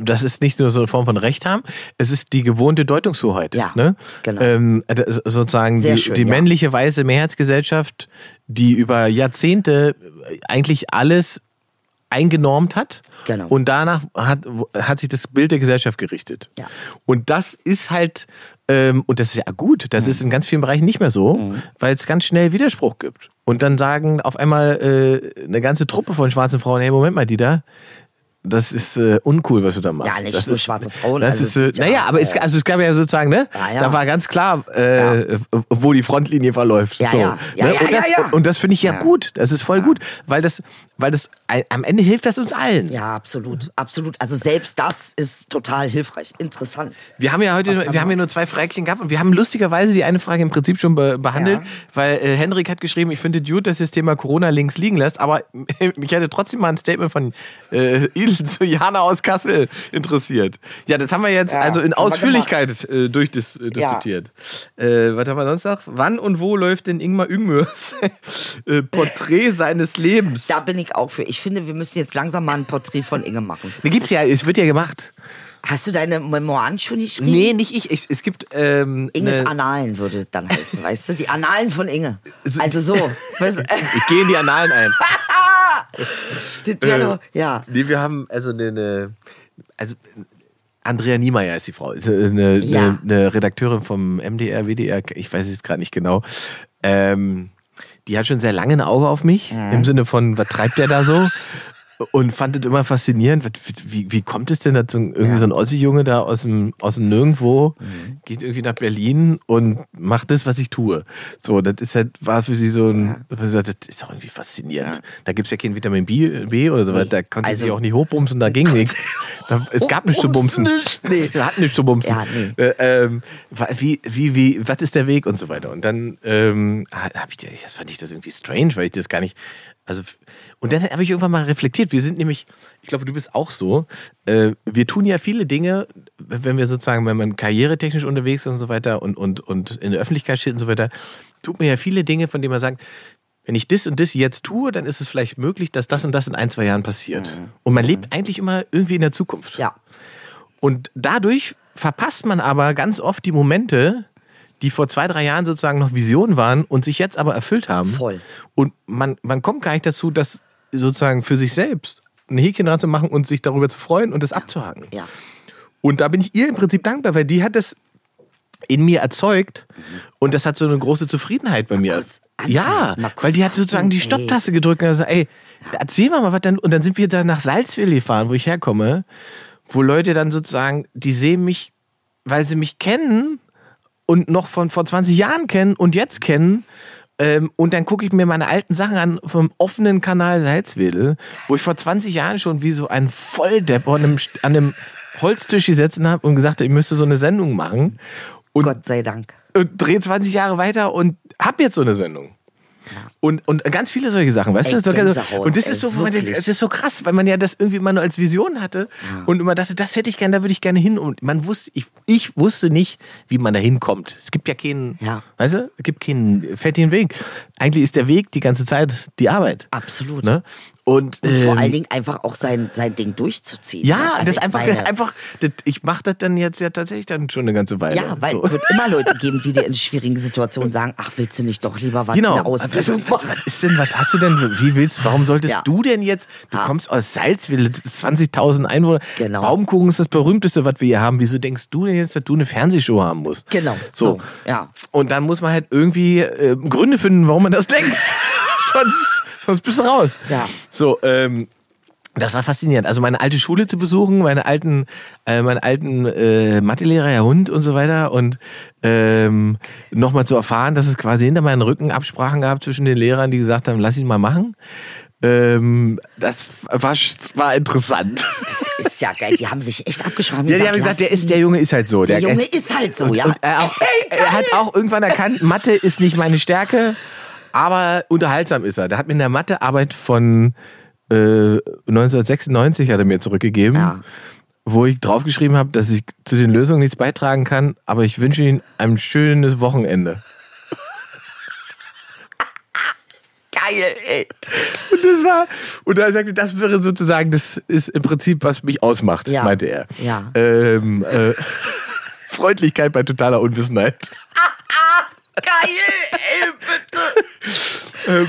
Speaker 2: Das ist nicht nur so eine Form von Recht haben, es ist die gewohnte Deutungshoheit.
Speaker 4: Ja,
Speaker 2: ne?
Speaker 4: genau.
Speaker 2: Ähm, sozusagen
Speaker 4: Sehr
Speaker 2: die,
Speaker 4: schön,
Speaker 2: die männliche weiße Mehrheitsgesellschaft, die über Jahrzehnte eigentlich alles eingenormt hat.
Speaker 4: Genau.
Speaker 2: Und danach hat, hat sich das Bild der Gesellschaft gerichtet.
Speaker 4: Ja.
Speaker 2: Und das ist halt, ähm, und das ist ja gut, das
Speaker 4: Mhm.
Speaker 2: ist in ganz vielen Bereichen nicht mehr so, weil es ganz schnell Widerspruch gibt. Und dann sagen auf einmal äh, eine ganze Truppe von schwarzen Frauen, hey, Moment mal, die da, das ist äh, uncool, was du da machst.
Speaker 4: Ja, nicht
Speaker 2: das
Speaker 4: nur
Speaker 2: ist,
Speaker 4: schwarze Frauen,
Speaker 2: Das
Speaker 4: also
Speaker 2: ist, äh,
Speaker 4: ja,
Speaker 2: naja, aber es,
Speaker 4: äh,
Speaker 2: also es gab ja sozusagen, ne?
Speaker 4: Ja, ja.
Speaker 2: Da war ganz klar, äh, wo die Frontlinie verläuft.
Speaker 4: Ja,
Speaker 2: so,
Speaker 4: ja. Ja,
Speaker 2: ne?
Speaker 4: ja,
Speaker 2: und, das,
Speaker 4: ja, ja.
Speaker 2: und das finde ich Ja. gut. Das ist voll gut, weil das, weil das ein- am Ende hilft das uns allen.
Speaker 4: Ja, absolut, absolut. Also selbst das ist total hilfreich, interessant.
Speaker 2: Wir haben ja heute, nur, wir haben ja nur zwei Frägchen gehabt und wir haben lustigerweise die eine Frage im Prinzip schon be behandelt,
Speaker 4: Ja.
Speaker 2: weil äh, Hendrik hat geschrieben, ich finde gut, dass ihr das Thema Corona links liegen lässt, aber mich hätte trotzdem mal ein Statement von äh, zu Jana aus Kassel interessiert. Ja, das haben wir jetzt
Speaker 4: Ja,
Speaker 2: also in Ausführlichkeit äh, durchdiskutiert. Äh,
Speaker 4: Ja.
Speaker 2: äh, was haben wir sonst noch? Wann und wo läuft denn Ingmar Üngmürs äh, Porträt seines Lebens?
Speaker 4: Da bin ich ich auch für. Ich finde, wir müssen jetzt langsam mal ein Porträt von Inge machen.
Speaker 2: Ne, gibt's ja, es wird ja gemacht.
Speaker 4: Hast du deine Memoiren schon geschrieben?
Speaker 2: Nee, nicht ich. ich es gibt. Ähm,
Speaker 4: Inges
Speaker 2: ne-
Speaker 4: Annalen würde dann heißen, weißt du? Die Annalen von Inge.
Speaker 2: So-
Speaker 4: Also so.
Speaker 2: Ich gehe in die Annalen ein.
Speaker 4: das doch, ja.
Speaker 2: Nee, wir haben also eine. eine also Andrea Niemeyer ist die Frau. Ist eine,
Speaker 4: Ja.
Speaker 2: eine, eine Redakteurin vom MDR, WDR, ich weiß es gerade nicht genau. Ähm, die hat schon sehr lange ein Auge auf mich, im Sinne von, was treibt der da so? Und fand es immer faszinierend, was- wie, wie kommt es denn dazu? Irgendwie
Speaker 4: Ja. Mhm.
Speaker 2: so ein Ossi-Junge da aus dem, aus dem Nirgendwo geht irgendwie nach Berlin und macht das, was ich tue. So, das ist halt, war für sie so ein, das ist doch irgendwie faszinierend. Da gibt es ja kein Vitamin B, B oder so, weil da konnte
Speaker 4: Also-
Speaker 2: sie auch nicht hochbumsen, da ging nichts. Es gab nichts zu bumsen.
Speaker 4: Nicht.
Speaker 2: Nee, hat nichts zu bumsen.
Speaker 4: Ja, nee.
Speaker 2: Äh, ähm, wie, wie, wie, was ist der Weg und so weiter. Und dann ähm, habe ich, das fand ich das irgendwie strange, weil ich das gar nicht, also, und dann habe ich irgendwann mal reflektiert. Wir sind nämlich, ich glaube, du bist auch so, äh, wir tun ja viele Dinge, wenn wir sozusagen, wenn man karrieretechnisch unterwegs ist und so weiter und, und, und in der Öffentlichkeit steht und so weiter, tut man ja viele Dinge, von denen man sagt, wenn ich das und das jetzt tue, dann ist es vielleicht möglich, dass das und das in ein, zwei Jahren passiert. Und man lebt eigentlich immer irgendwie in der Zukunft.
Speaker 4: Ja.
Speaker 2: Und dadurch verpasst man aber ganz oft die Momente, die vor zwei, drei Jahren sozusagen noch Visionen waren und sich jetzt aber erfüllt haben.
Speaker 4: Voll.
Speaker 2: Und man, man kommt gar nicht dazu, das sozusagen für sich selbst ein Häkchen dran zu machen und sich darüber zu freuen und das abzuhaken.
Speaker 4: Ja.
Speaker 2: Und da bin ich ihr im Prinzip dankbar, weil die hat das in mir erzeugt und das hat so eine große Zufriedenheit bei mir.
Speaker 4: kurz anhalten,
Speaker 2: Ja,
Speaker 4: mal
Speaker 2: weil die hat sozusagen die. Stopptaste gedrückt und gesagt, ey, erzähl mal, mal was dann. Und dann sind wir da nach Salzwedel gefahren, wo ich herkomme, wo Leute dann sozusagen, die sehen mich, weil sie mich kennen und noch von vor 20 Jahren kennen und jetzt kennen. Ähm, und dann gucke ich mir meine alten Sachen an vom offenen Kanal Salzwedel, wo ich vor 20 Jahren schon wie so ein Volldepp an einem, an einem Holztisch gesessen habe und gesagt habe, ich müsste so eine Sendung machen. Und
Speaker 4: Gott sei Dank.
Speaker 2: und drehe 20 Jahre weiter und hab jetzt so eine Sendung. Und, und ganz viele solche Sachen, weißt
Speaker 4: Ey,
Speaker 2: du?
Speaker 4: Gänsehaut,
Speaker 2: und das
Speaker 4: ey,
Speaker 2: ist so, das ist so krass, weil man ja das irgendwie mal nur als Vision hatte und immer dachte, das hätte ich gerne, da würde ich gerne hin. Und man wusste, ich, ich wusste nicht, wie man da hinkommt. Es gibt ja keinen,
Speaker 4: Ja.
Speaker 2: weißt du, es gibt keinen fertigen Weg. Eigentlich ist der Weg die ganze Zeit die Arbeit.
Speaker 4: Absolut.
Speaker 2: Ne? Und,
Speaker 4: Und vor
Speaker 2: ähm,
Speaker 4: allen Dingen einfach auch sein, sein Ding durchzuziehen.
Speaker 2: ja,
Speaker 4: ne? Also
Speaker 2: das einfach,
Speaker 4: meine,
Speaker 2: einfach, das, ich mache das dann jetzt ja tatsächlich dann schon eine ganze Weile.
Speaker 4: Ja, weil
Speaker 2: So.
Speaker 4: es wird immer Leute geben, die dir in schwierigen Situationen sagen, ach, willst du nicht doch lieber was
Speaker 2: Genau.
Speaker 4: in der Ausbildung
Speaker 2: was,
Speaker 4: machen?
Speaker 2: was ist denn, was hast du denn, wie willst, warum solltest
Speaker 4: Ja.
Speaker 2: du denn jetzt, du
Speaker 4: Ja.
Speaker 2: kommst aus Salzwedel, das ist 20.000 Einwohner,
Speaker 4: Genau.
Speaker 2: Baumkuchen ist das berühmteste, was wir hier haben, wieso denkst du denn jetzt, dass du eine Fernsehshow haben musst?
Speaker 4: Genau,
Speaker 2: So.
Speaker 4: so, ja.
Speaker 2: Und dann muss man halt irgendwie äh, Gründe finden, warum man das denkt. sonst, sonst bist du raus.
Speaker 4: Ja.
Speaker 2: So, ähm, das war faszinierend. Also meine alte Schule zu besuchen, meine alten, äh, meinen alten äh, Mathelehrer, Herr Hund und so weiter und ähm, nochmal zu erfahren, dass es quasi hinter meinen Rücken Absprachen gab zwischen den Lehrern, die gesagt haben, lass ihn mal machen. Ähm, das war, war interessant.
Speaker 4: Das ist ja geil. Die haben sich echt abgesprochen.
Speaker 2: Ja, die haben gesagt, der, ist, der Junge ist halt so.
Speaker 4: der Junge ist halt so, ja.
Speaker 2: Und er, auch, er hat auch irgendwann erkannt, Mathe ist nicht meine Stärke, aber unterhaltsam ist er. Der hat mir eine Mathearbeit von äh, 1996 hat er mir zurückgegeben,
Speaker 4: Ja.
Speaker 2: wo ich draufgeschrieben habe, dass ich zu den Lösungen nichts beitragen kann, aber ich wünsche Ihnen ein schönes Wochenende.
Speaker 4: geil, ey.
Speaker 2: Und das war, und er sagte, das wäre sozusagen, das ist im Prinzip, was mich ausmacht,
Speaker 4: Ja.
Speaker 2: meinte er.
Speaker 4: Ja.
Speaker 2: Ähm, äh, Freundlichkeit bei totaler Unwissenheit.
Speaker 4: Geil, ey, bitte.
Speaker 2: Äh,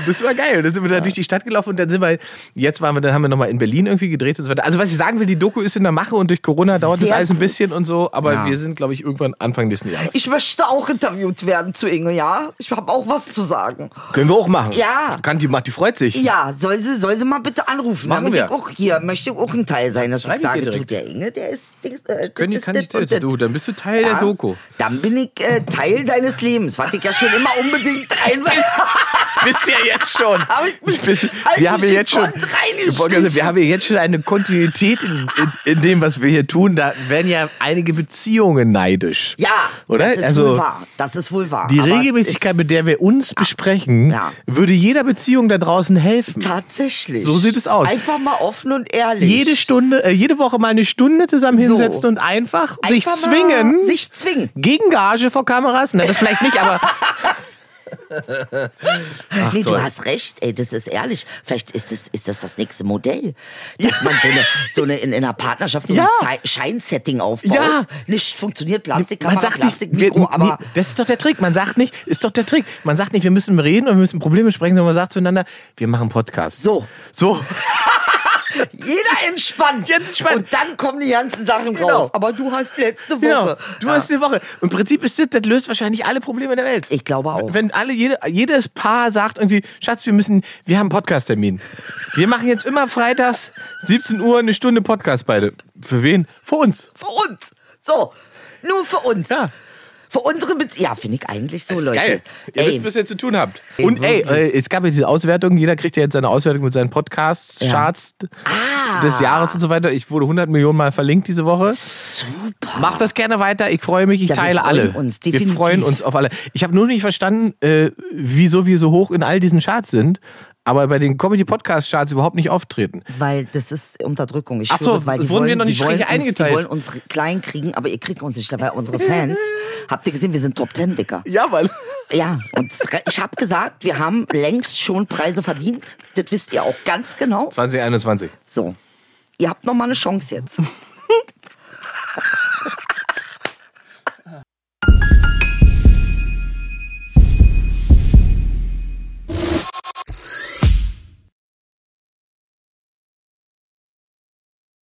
Speaker 2: Das war geil. Dann sind wir da durch die Stadt gelaufen und dann sind wir, jetzt waren wir, dann haben wir nochmal in Berlin irgendwie gedreht und so weiter. Also was ich sagen will, die Doku ist in der Mache und durch Corona dauert das
Speaker 4: Sehr
Speaker 2: alles ein
Speaker 4: gut.
Speaker 2: bisschen und so, aber
Speaker 4: Ja.
Speaker 2: wir sind, glaube ich, irgendwann Anfang nächsten Jahres.
Speaker 4: Ich möchte auch interviewt werden zu Inge, ja? Ich habe auch was zu sagen.
Speaker 2: Können wir auch machen.
Speaker 4: Ja.
Speaker 2: Kann die, macht, die freut sich.
Speaker 4: Ja, soll sie, soll sie mal bitte anrufen,
Speaker 2: Machen
Speaker 4: damit
Speaker 2: wir.
Speaker 4: ich auch hier möchte ich auch ein Teil sein, dass
Speaker 2: schreibe
Speaker 4: ich sage, du, der Inge, der ist, der, äh,
Speaker 2: Können,
Speaker 4: das
Speaker 2: kann ich
Speaker 4: das
Speaker 2: dir,
Speaker 4: das.
Speaker 2: du, dann bist du Teil der
Speaker 4: Ja,
Speaker 2: Doku.
Speaker 4: Dann bin ich äh, Teil deines Lebens, was ich ja schon immer unbedingt rein will.
Speaker 2: Ja jetzt schon.
Speaker 4: Hab ich mich- hab
Speaker 2: wir haben ja jetzt schon, wir haben ja jetzt schon eine Kontinuität in, in, in dem, was wir hier tun. Da werden ja einige Beziehungen neidisch.
Speaker 4: Ja,
Speaker 2: Oder?
Speaker 4: das ist
Speaker 2: Also,
Speaker 4: wohl wahr. Das ist wohl wahr.
Speaker 2: Die
Speaker 4: Aber
Speaker 2: Regelmäßigkeit, mit der wir uns besprechen,
Speaker 4: Ja.
Speaker 2: würde jeder Beziehung da draußen helfen.
Speaker 4: Tatsächlich.
Speaker 2: So sieht es aus.
Speaker 4: Einfach mal offen und ehrlich.
Speaker 2: Jede Stunde, äh, jede Woche mal eine Stunde zusammen
Speaker 4: So.
Speaker 2: hinsetzen und einfach, sich
Speaker 4: Einfach mal
Speaker 2: zwingen,
Speaker 4: Sich zwingen.
Speaker 2: gegen Gage vor Kameras. Na, das vielleicht nicht, aber
Speaker 4: nee,
Speaker 2: toll.
Speaker 4: du hast recht, ey, das ist ehrlich. Vielleicht ist das, ist das das nächste Modell. Dass man so eine, so eine in, in einer Partnerschaft so
Speaker 2: Ja.
Speaker 4: ein Scheinsetting aufbaut.
Speaker 2: Ja.
Speaker 4: Nicht funktioniert, Plastikkamera,
Speaker 2: man sagt nicht, wir,
Speaker 4: Plastikmikro, aber
Speaker 2: nee, das ist doch der Trick. Man sagt nicht, ist doch der Trick. Man sagt nicht, wir müssen reden und wir müssen Probleme sprechen, sondern man sagt zueinander, wir machen Podcast.
Speaker 4: so.
Speaker 2: So.
Speaker 4: Jeder entspannt.
Speaker 2: Jetzt entspannt.
Speaker 4: Und dann kommen die ganzen Sachen
Speaker 2: Genau.
Speaker 4: raus. Aber du hast letzte Woche.
Speaker 2: Genau. Du
Speaker 4: Ja.
Speaker 2: hast die Woche. Im Prinzip ist das, das löst wahrscheinlich alle Probleme der Welt.
Speaker 4: Ich glaube auch.
Speaker 2: Wenn alle, jede, jedes Paar sagt irgendwie, Schatz, wir müssen, wir haben einen Podcast-Termin. Wir machen jetzt immer freitags 17 Uhr eine Stunde Podcast beide. Für wen? Für uns.
Speaker 4: Für uns. So. Nur für uns.
Speaker 2: Ja.
Speaker 4: Für unsere Be Ja, finde ich eigentlich so,
Speaker 2: Das ist
Speaker 4: Leute.
Speaker 2: geil. Ihr
Speaker 4: Ey,
Speaker 2: wisst, was ihr zu tun habt.
Speaker 4: Ey,
Speaker 2: Und ey, äh, es gab ja diese Auswertung. Jeder kriegt ja jetzt seine Auswertung mit seinen Podcasts,
Speaker 4: Ja.
Speaker 2: Charts
Speaker 4: Ah.
Speaker 2: des Jahres und so weiter. Ich wurde 100 Millionen Mal verlinkt diese Woche.
Speaker 4: super.
Speaker 2: Macht das gerne weiter. Ich freue mich. Ich
Speaker 4: Ja, wir
Speaker 2: teile
Speaker 4: freuen
Speaker 2: alle.
Speaker 4: uns,
Speaker 2: wir
Speaker 4: definitiv.
Speaker 2: freuen uns auf alle. Ich habe nur nicht verstanden, äh, wieso wir so hoch in all diesen Charts sind, aber bei den Comedy-Podcast-Charts überhaupt nicht auftreten.
Speaker 4: Weil das ist Unterdrückung. Ich
Speaker 2: Ach so,
Speaker 4: schwöre, weil die
Speaker 2: wurden
Speaker 4: wollen,
Speaker 2: wir
Speaker 4: noch
Speaker 2: nicht
Speaker 4: die
Speaker 2: wollen,
Speaker 4: uns, die wollen uns klein kriegen, aber ihr kriegt uns nicht dabei. Unsere Fans, habt ihr gesehen, wir sind Top Ten, Dicker.
Speaker 2: Ja, weil...
Speaker 4: Ja, und ich habe gesagt, wir haben längst schon Preise verdient. Das wisst ihr auch ganz genau.
Speaker 2: 2021.
Speaker 4: So. Ihr habt noch mal eine Chance jetzt.